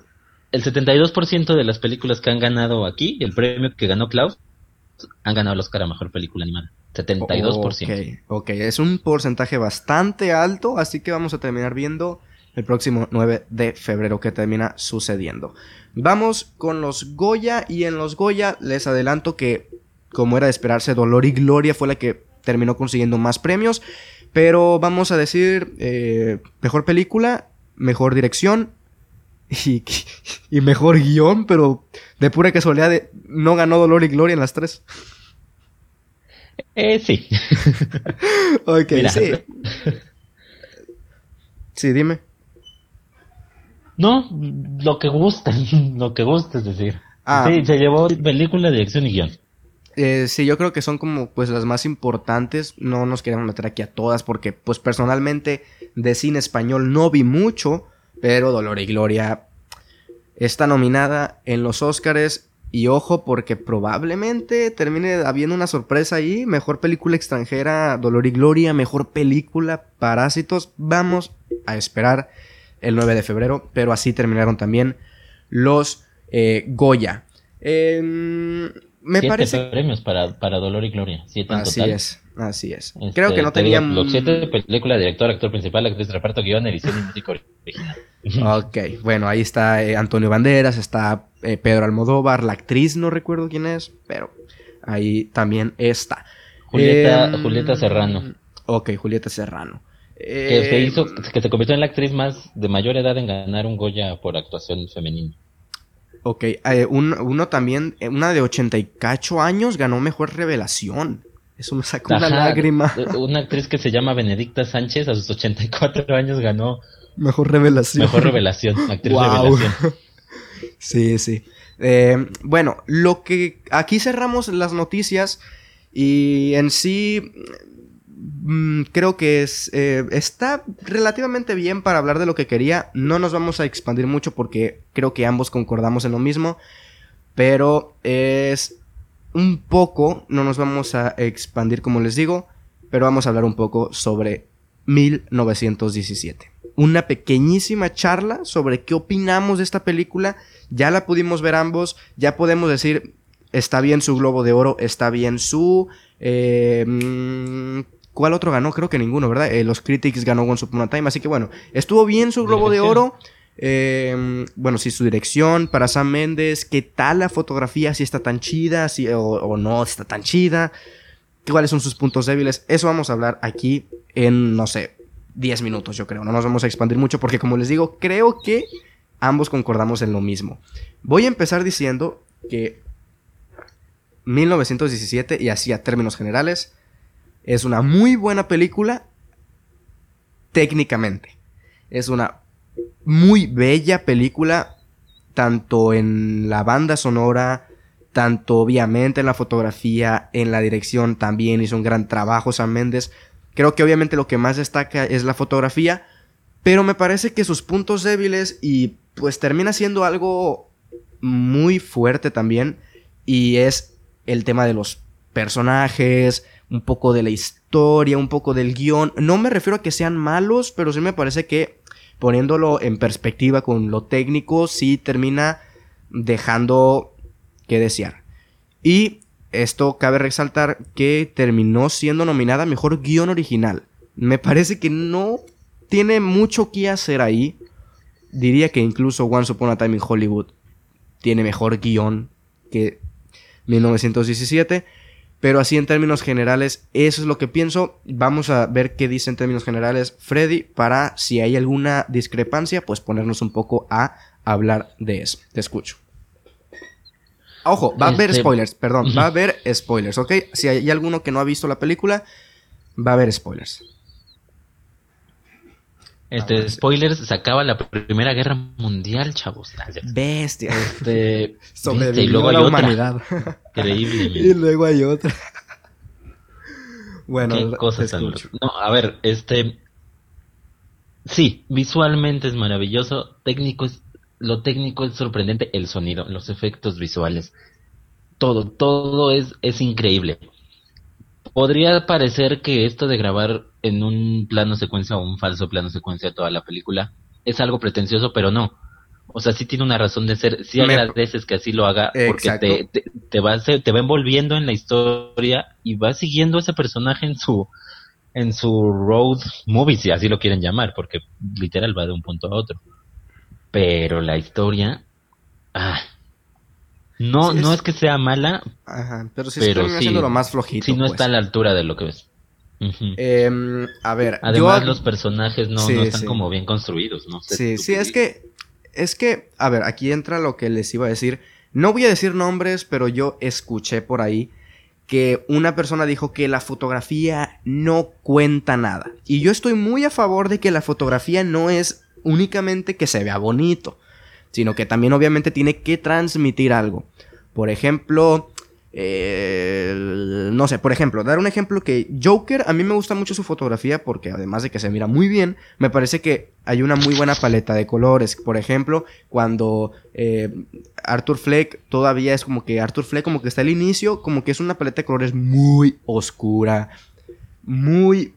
el 72% de las películas que han ganado aquí, el premio que ganó Klaus, han ganado el Oscar Mejor Película Animada. 72%. Ok, ok, es un porcentaje bastante alto, así que vamos a terminar viendo el próximo 9 de febrero que termina sucediendo. Vamos con los Goya y en los Goya les adelanto que, como era de esperarse, Dolor y Gloria fue la que terminó consiguiendo más premios, pero vamos a decir eh, mejor película, mejor dirección y, mejor guion, pero de pura casualidad no ganó Dolor y Gloria en las tres. Eh, sí. ok, sí. Sí, dime. No, lo que gusta, lo que gusta es decir. Ah. sí, se llevó película, dirección y guion. Eh, sí, yo creo que son como pues las más importantes. No nos queremos meter aquí a todas porque pues personalmente de cine español no vi mucho. Pero Dolor y Gloria está nominada en los Oscars. Y ojo, porque probablemente termine habiendo una sorpresa ahí. Mejor película extranjera, Dolor y Gloria. Mejor película, Parásitos. Vamos a esperar el 9 de febrero. Pero así terminaron también los eh, Goya. Em, me siete parece. premios para, para Dolor y Gloria. Siete así es, así es. Creo este, que no tenían. Los siete película, director, actor principal, actriz de reparto, guion, edición y música original. Ok, bueno, ahí está eh, Antonio Banderas, está eh, Pedro Almodóvar, la actriz no recuerdo quién es, pero ahí también está. Julieta, em, Julieta Serrano. Ok, Julieta Serrano. Que se em, hizo, que se convirtió en la actriz más de mayor edad en ganar un Goya por actuación femenina. Ok, eh, uno también, una de 88 años ganó mejor revelación. Eso me sacó una lágrima. Una actriz que se llama Benedicta Sánchez, a sus 84 años ganó Mejor revelación. Mejor revelación, actriz revelación. sí, sí. Eh, bueno, lo que aquí cerramos las noticias y en sí creo que es, eh, está relativamente bien para hablar de lo que quería. No nos vamos a expandir mucho porque creo que ambos concordamos en lo mismo, pero es un poco, no nos vamos a expandir como les digo, pero vamos a hablar un poco sobre 1917. Una pequeñísima charla sobre qué opinamos de esta película. Ya la pudimos ver ambos, ya podemos decir, está bien su Globo de Oro, está bien su... Eh, mm, ¿Cuál otro ganó? Creo que ninguno, ¿verdad? Eh, los Critics ganó Once Upon a Time, así que bueno, estuvo bien su Globo de Oro. Eh, bueno, sí, su dirección para Sam Mendes, qué tal la fotografía, si está tan chida, si, o, o no está tan chida cuáles son sus puntos débiles. Eso vamos a hablar aquí en, no sé, 10 minutos, yo creo. No nos vamos a expandir mucho porque, como les digo, creo que ambos concordamos en lo mismo. Voy a empezar diciendo que 1917, y así a términos generales, es una muy buena película técnicamente. Es una muy bella película, tanto en la banda sonora, tanto obviamente en la fotografía, en la dirección también hizo un gran trabajo Sam Méndez. Creo que obviamente lo que más destaca es la fotografía, pero me parece que sus puntos débiles y pues termina siendo algo muy fuerte también y es el tema de los personajes, un poco de la historia, un poco del guion. No me refiero a que sean malos, pero sí me parece que poniéndolo en perspectiva con lo técnico, sí termina dejando que desear. Y esto cabe resaltar que terminó siendo nominada Mejor Guión Original. Me parece que no tiene mucho que hacer ahí. Diría que incluso Once Upon a Time in Hollywood tiene mejor guion que 1917. Pero así en términos generales, eso es lo que pienso. Vamos a ver qué dice en términos generales Freddy para si hay alguna discrepancia, pues ponernos un poco a hablar de eso. Te escucho. Ojo, va a haber este, spoilers, perdón, va a haber spoilers, ¿ok? Si hay alguno que no ha visto la película, va a haber spoilers. Este, spoilers, se acaba la Primera Guerra Mundial, chavos. Bestia. Este, y luego hay la humanidad. Increíble. y luego hay otra. bueno, Qué cosas No, a ver, este... Sí, visualmente es maravilloso, técnico es lo técnico es sorprendente, el sonido, los efectos visuales, todo, todo es, es increíble. Podría parecer que esto de grabar en un plano secuencia o un falso plano secuencia toda la película es algo pretencioso, pero no. O sea, sí tiene una razón de ser. Sí agradeces que así lo haga porque te, te, te, va, te va envolviendo en la historia y va siguiendo a ese personaje en su en su road movie, si así lo quieren llamar, porque literal va de un punto a otro. Pero la historia. Ah, no, no es que sea mala. Ajá, pero sí pero sí, lo más flojito. Sí, no está a pues. la altura de lo que ves. Em, a ver. Además, los personajes no, no están como bien construidos, ¿no? sí, sí, es que. Es que, a ver, aquí entra lo que les iba a decir. No voy a decir nombres, pero yo escuché por ahí que una persona dijo que la fotografía no cuenta nada. Y yo estoy muy a favor de que la fotografía no es únicamente que se vea bonito, sino que también obviamente tiene que transmitir algo. Por ejemplo, eh, no sé, por ejemplo, dar un ejemplo que Joker, a mí me gusta mucho su fotografía porque además de que se mira muy bien, me parece que hay una muy buena paleta de colores. Por ejemplo, cuando eh, Arthur Fleck todavía es como que Arthur Fleck como que está al inicio, como que es una paleta de colores muy oscura, muy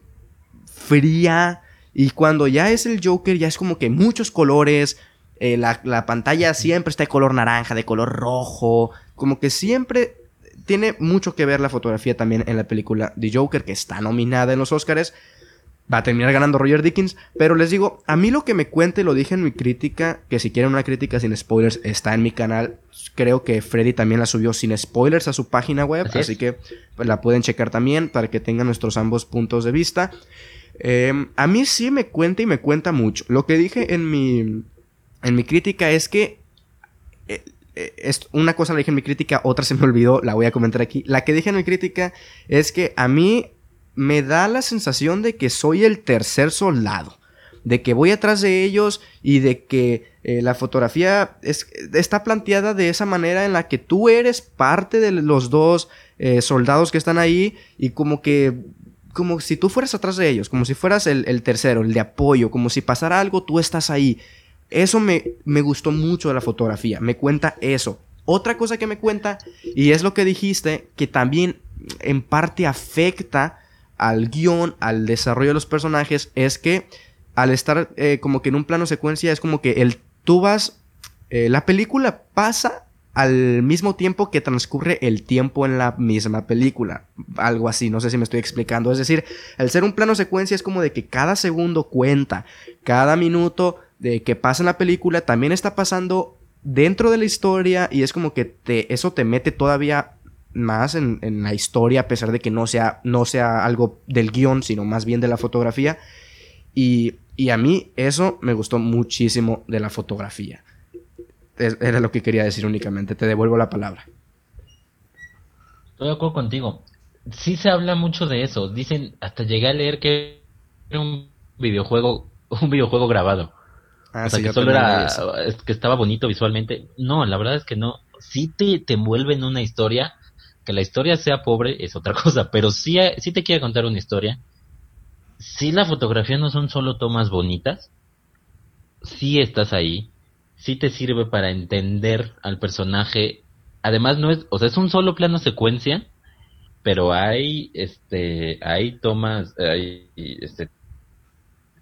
fría, y cuando ya es el Joker, ya es como que muchos colores. Eh, la, pantalla siempre está de color naranja, de color rojo. Como que siempre tiene mucho que ver la fotografía también en la película The Joker, que está nominada en los Oscars. Va a terminar ganando Roger Dickens. Pero les digo, a mí lo que me cuente, lo dije en mi crítica, que si quieren una crítica sin spoilers, está en mi canal. Creo que Freddy también la subió sin spoilers a su página web. Así, que pues, la pueden checar también para que tengan nuestros ambos puntos de vista. Em, a mí sí me cuenta y me cuenta mucho. Lo que dije en mi, en mi crítica es que... Eh, es una cosa la dije en mi crítica, otra se me olvidó, la voy a comentar aquí. La que dije en mi crítica es que a mí me da la sensación de que soy el tercer soldado. de que voy atrás de ellos y de que eh, la fotografía está planteada de esa manera en la que tú eres parte de los dos eh, soldados que están ahí y como que como si tú fueras atrás de ellos, como si fueras el, tercero, el de apoyo, como si pasara algo, tú estás ahí. Eso me, me gustó mucho de la fotografía, me cuenta eso. Otra cosa que me cuenta, y es lo que dijiste, que también en parte afecta al guion, al desarrollo de los personajes, es que al estar eh, como que en un plano secuencia, es como que el, tú vas, eh, la película pasa al mismo tiempo que transcurre el tiempo en la misma película. Algo así, no sé si me estoy explicando. Es decir, al ser un plano secuencia es como de que cada segundo cuenta, cada minuto de que pasa en la película también está pasando dentro de la historia y es como que te, eso te mete todavía más en, en, la historia a pesar de que no sea, no sea algo del guion, sino más bien de la fotografía. Y, y a mí eso me gustó muchísimo de la fotografía era lo que quería decir únicamente. Te devuelvo la palabra. Estoy de acuerdo contigo. Sí se habla mucho de eso. Dicen, hasta llegué a leer que era un videojuego, un videojuego grabado. Ah, o sea, que solo era, que estaba bonito visualmente. No, la verdad es que no. Sí te, te envuelve en una historia. Que la historia sea pobre es otra cosa, pero sí, sí te quiere contar una historia. Sí la fotografía no son solo tomas bonitas. Sí estás ahí sí te sirve para entender al personaje. Además no es, o sea, es un solo plano secuencia, pero hay este hay tomas hay este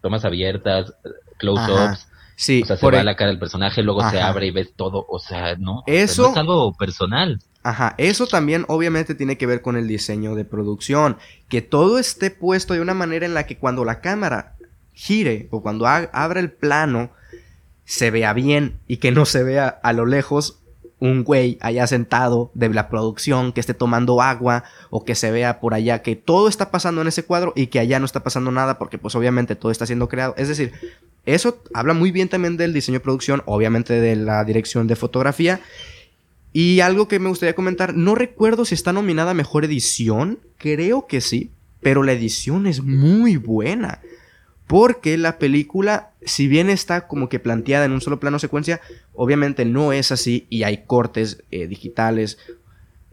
tomas abiertas, close-ups. Sí, o sea, se va a la cara del personaje, luego se abre y ves todo, o sea, no, eso es algo personal. Ajá, eso también obviamente tiene que ver con el diseño de producción, que todo esté puesto de una manera en la que cuando la cámara gire o cuando abra el plano, se vea bien y que no se vea a lo lejos un güey allá sentado de la producción que esté tomando agua o que se vea por allá que todo está pasando en ese cuadro y que allá no está pasando nada porque pues obviamente todo está siendo creado. Es decir, eso habla muy bien también del diseño de producción, obviamente de la dirección de fotografía. Y algo que me gustaría comentar, no recuerdo si está nominada a Mejor Edición, creo que sí, pero la edición es muy buena. Porque la película, si bien está como que planteada en un solo plano secuencia, obviamente no es así y hay cortes eh, digitales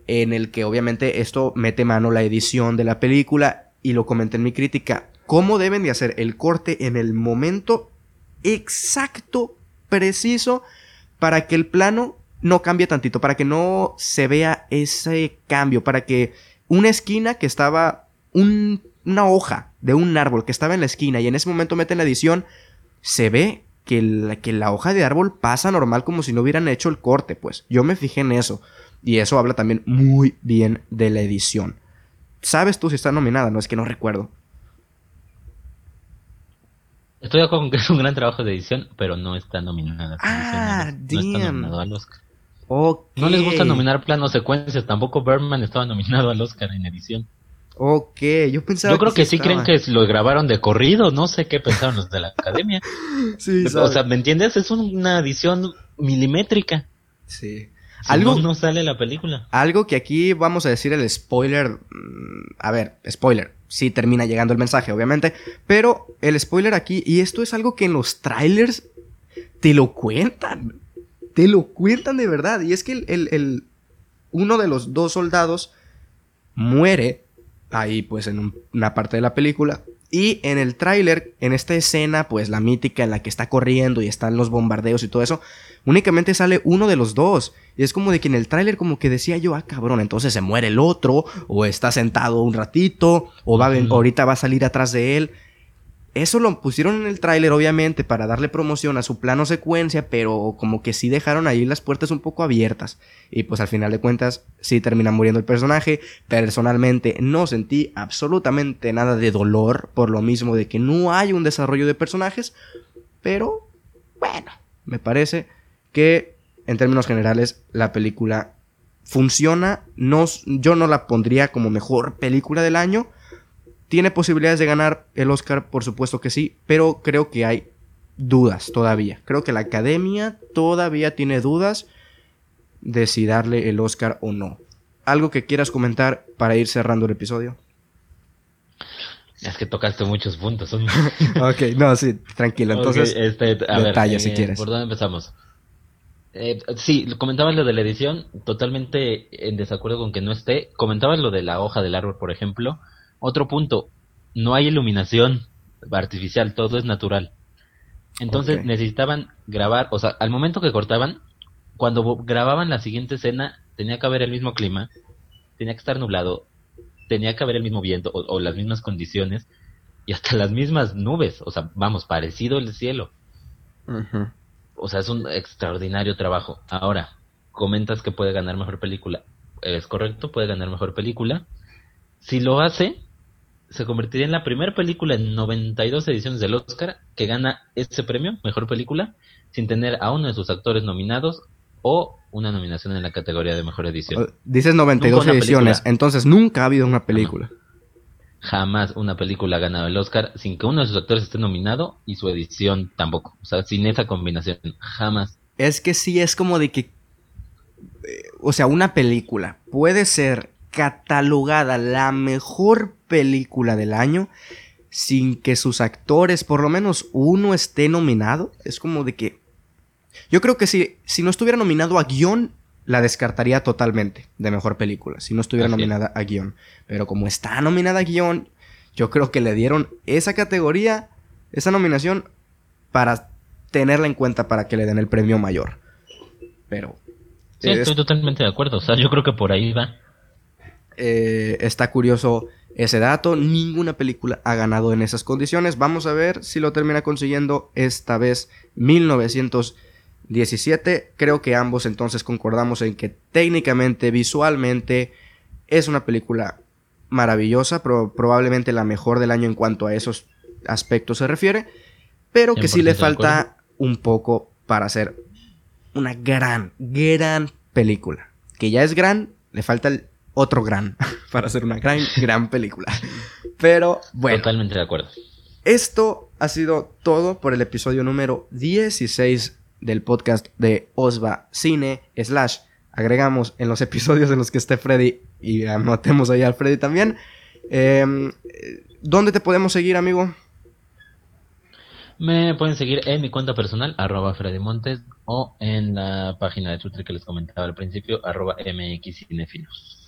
en el que obviamente esto mete mano la edición de la película y lo comenté en mi crítica. ¿Cómo deben de hacer el corte en el momento exacto, preciso, para que el plano no cambie tantito, para que no se vea ese cambio, para que una esquina que estaba un una hoja de un árbol que estaba en la esquina y en ese momento meten la edición, se ve que la, que la hoja de árbol pasa normal como si no hubieran hecho el corte, pues. Yo me fijé en eso. Y eso habla también muy bien de la edición. ¿Sabes tú si está nominada? No es que no recuerdo. Estoy de acuerdo con que es un gran trabajo de edición, pero no está nominada. Ah, no, está nominado al Oscar. No les gusta nominar planos secuencias. Tampoco Berman estaba nominado al Oscar en edición. Ok, yo pensaba. Yo creo que, sí, creen que lo grabaron de corrido, no sé qué pensaron los de la academia. sí, O sea, ¿me entiendes? Es una edición milimétrica. Sí. algo no, sale la película. Algo que aquí vamos a decir el spoiler. Mm, a ver, spoiler. Sí termina llegando el mensaje, obviamente. Pero el spoiler aquí, y esto es algo que en los trailers te lo cuentan. Te lo cuentan de verdad. Y es que el uno de los dos soldados muere ahí pues en una parte de la película. Y en el tráiler, en esta escena, pues la mítica en la que está corriendo y están los bombardeos y todo eso, únicamente sale uno de los dos. Y es como de que en el tráiler como que decía yo, ah cabrón, entonces se muere el otro, o está sentado un ratito, o va ahorita va a salir atrás de él. Eso lo pusieron en el tráiler, obviamente, para darle promoción a su plano secuencia, pero como que sí dejaron ahí las puertas un poco abiertas. Y pues al final de cuentas, sí termina muriendo el personaje. Personalmente no sentí absolutamente nada de dolor, por lo mismo de que no hay un desarrollo de personajes. Pero, bueno, me parece que en términos generales la película funciona. No, yo no la pondría como mejor película del año ¿Tiene posibilidades de ganar el Oscar? Por supuesto que sí, pero creo que hay dudas todavía. Creo que la academia todavía tiene dudas de si darle el Oscar o no. ¿Algo que quieras comentar para ir cerrando el episodio? Es que tocaste muchos puntos. ok, no, sí, tranquilo. Entonces, este, si eh, quieres. ¿Por dónde empezamos? Eh, sí, comentabas lo de la edición, totalmente en desacuerdo con que no esté. Comentabas lo de la hoja del árbol, por ejemplo. Otro punto, no hay iluminación artificial, todo es natural. Entonces necesitaban grabar, o sea, al momento que cortaban, cuando grababan la siguiente escena, tenía que haber el mismo clima, tenía que estar nublado, tenía que haber el mismo viento o, las mismas condiciones y hasta las mismas nubes, o sea, vamos, parecido el cielo. O sea, es un extraordinario trabajo. Ahora, comentas que puede ganar mejor película. Es correcto, puede ganar mejor película. Si lo hace, se convertiría en la primera película en 92 ediciones del Oscar que gana ese premio, mejor película, sin tener a uno de sus actores nominados o una nominación en la categoría de mejor edición. Dices 92 ediciones, entonces nunca ha habido una película. Jamás una película ha ganado el Oscar sin que uno de sus actores esté nominado y su edición tampoco. O sea, sin esa combinación, jamás. Es que sí, es como de que... Eh, o sea, una película puede ser catalogada la mejor película del año sin que sus actores, por lo menos uno, esté nominado. Es como de que... Yo creo que si, si no estuviera nominado a guion, la descartaría totalmente de mejor película, si no estuviera nominada a guion. Pero como está nominada a guion, yo creo que le dieron esa categoría, esa nominación, para tenerla en cuenta para que le den el premio mayor. Pero... Sí, estoy totalmente de acuerdo. O sea, yo creo que por ahí va. Eh, está curioso ese dato. Ninguna película ha ganado en esas condiciones. Vamos a ver si lo termina consiguiendo esta vez 1917. Creo que ambos entonces concordamos en que técnicamente, visualmente, es una película maravillosa, probablemente la mejor del año en cuanto a esos aspectos se refiere, pero que sí le falta un poco para ser una gran, gran película. Que ya es gran, le falta el otro gran para hacer una gran, gran película. Pero bueno. Totalmente de acuerdo. Esto ha sido todo por el episodio número 16 del podcast de Osva Cine slash agregamos en los episodios en los que esté Freddy y anotemos ahí al Freddy también. Em, ¿Dónde te podemos seguir, amigo? Me pueden seguir en mi cuenta personal, arroba Freddy Montes, o en la página de Twitter que les comentaba al principio, arroba mxcinefilos.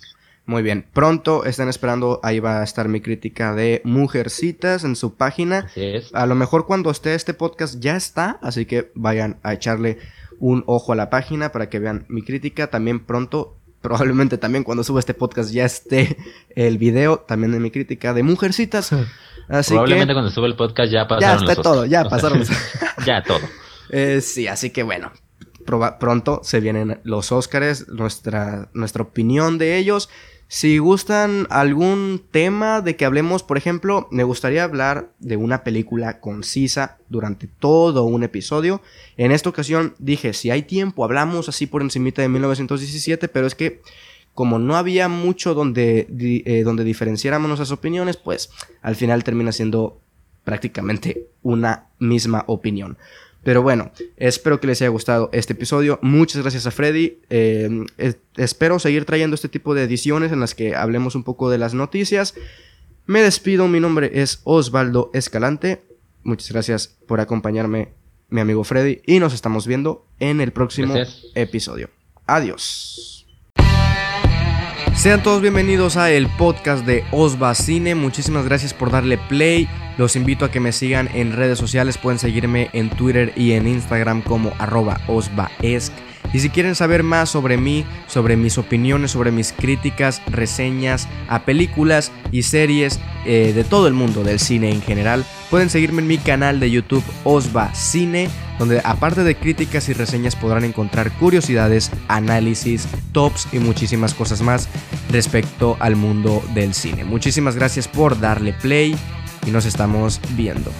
Muy bien, pronto están esperando, ahí va a estar mi crítica de Mujercitas en su página. A lo mejor cuando esté este podcast ya está, así que vayan a echarle un ojo a la página para que vean mi crítica. También pronto, probablemente también cuando suba este podcast ya esté el video también de mi crítica de Mujercitas. Así probablemente cuando suba el podcast ya pasaron. Ya está todo, ya pasaron. ya todo. Eh, sí, así que bueno, pronto se vienen los Óscares, nuestra, nuestra opinión de ellos. Si gustan algún tema de que hablemos, por ejemplo, me gustaría hablar de una película concisa durante todo un episodio. En esta ocasión dije, si hay tiempo, hablamos así por encimita de 1917, pero es que como no había mucho donde, eh, donde diferenciáramos nuestras opiniones, pues al final termina siendo prácticamente una misma opinión. Pero bueno, espero que les haya gustado este episodio. Muchas gracias a Freddy. Eh, espero seguir trayendo este tipo de ediciones en las que hablemos un poco de las noticias. Me despido, mi nombre es Osvaldo Escalante. Muchas gracias por acompañarme, mi amigo Freddy, y nos estamos viendo en el próximo episodio. Adiós. Sean todos bienvenidos a el podcast de Osva Cine. Muchísimas gracias por darle play. Los invito a que me sigan en redes sociales. Pueden seguirme en Twitter y en Instagram como arroba. Y si quieren saber más sobre mí, sobre mis opiniones, sobre mis críticas, reseñas a películas y series eh, de todo el mundo del cine en general, pueden seguirme en mi canal de YouTube Osva Cine, donde aparte de críticas y reseñas podrán encontrar curiosidades, análisis, tops y muchísimas cosas más respecto al mundo del cine. Muchísimas gracias por darle play y nos estamos viendo.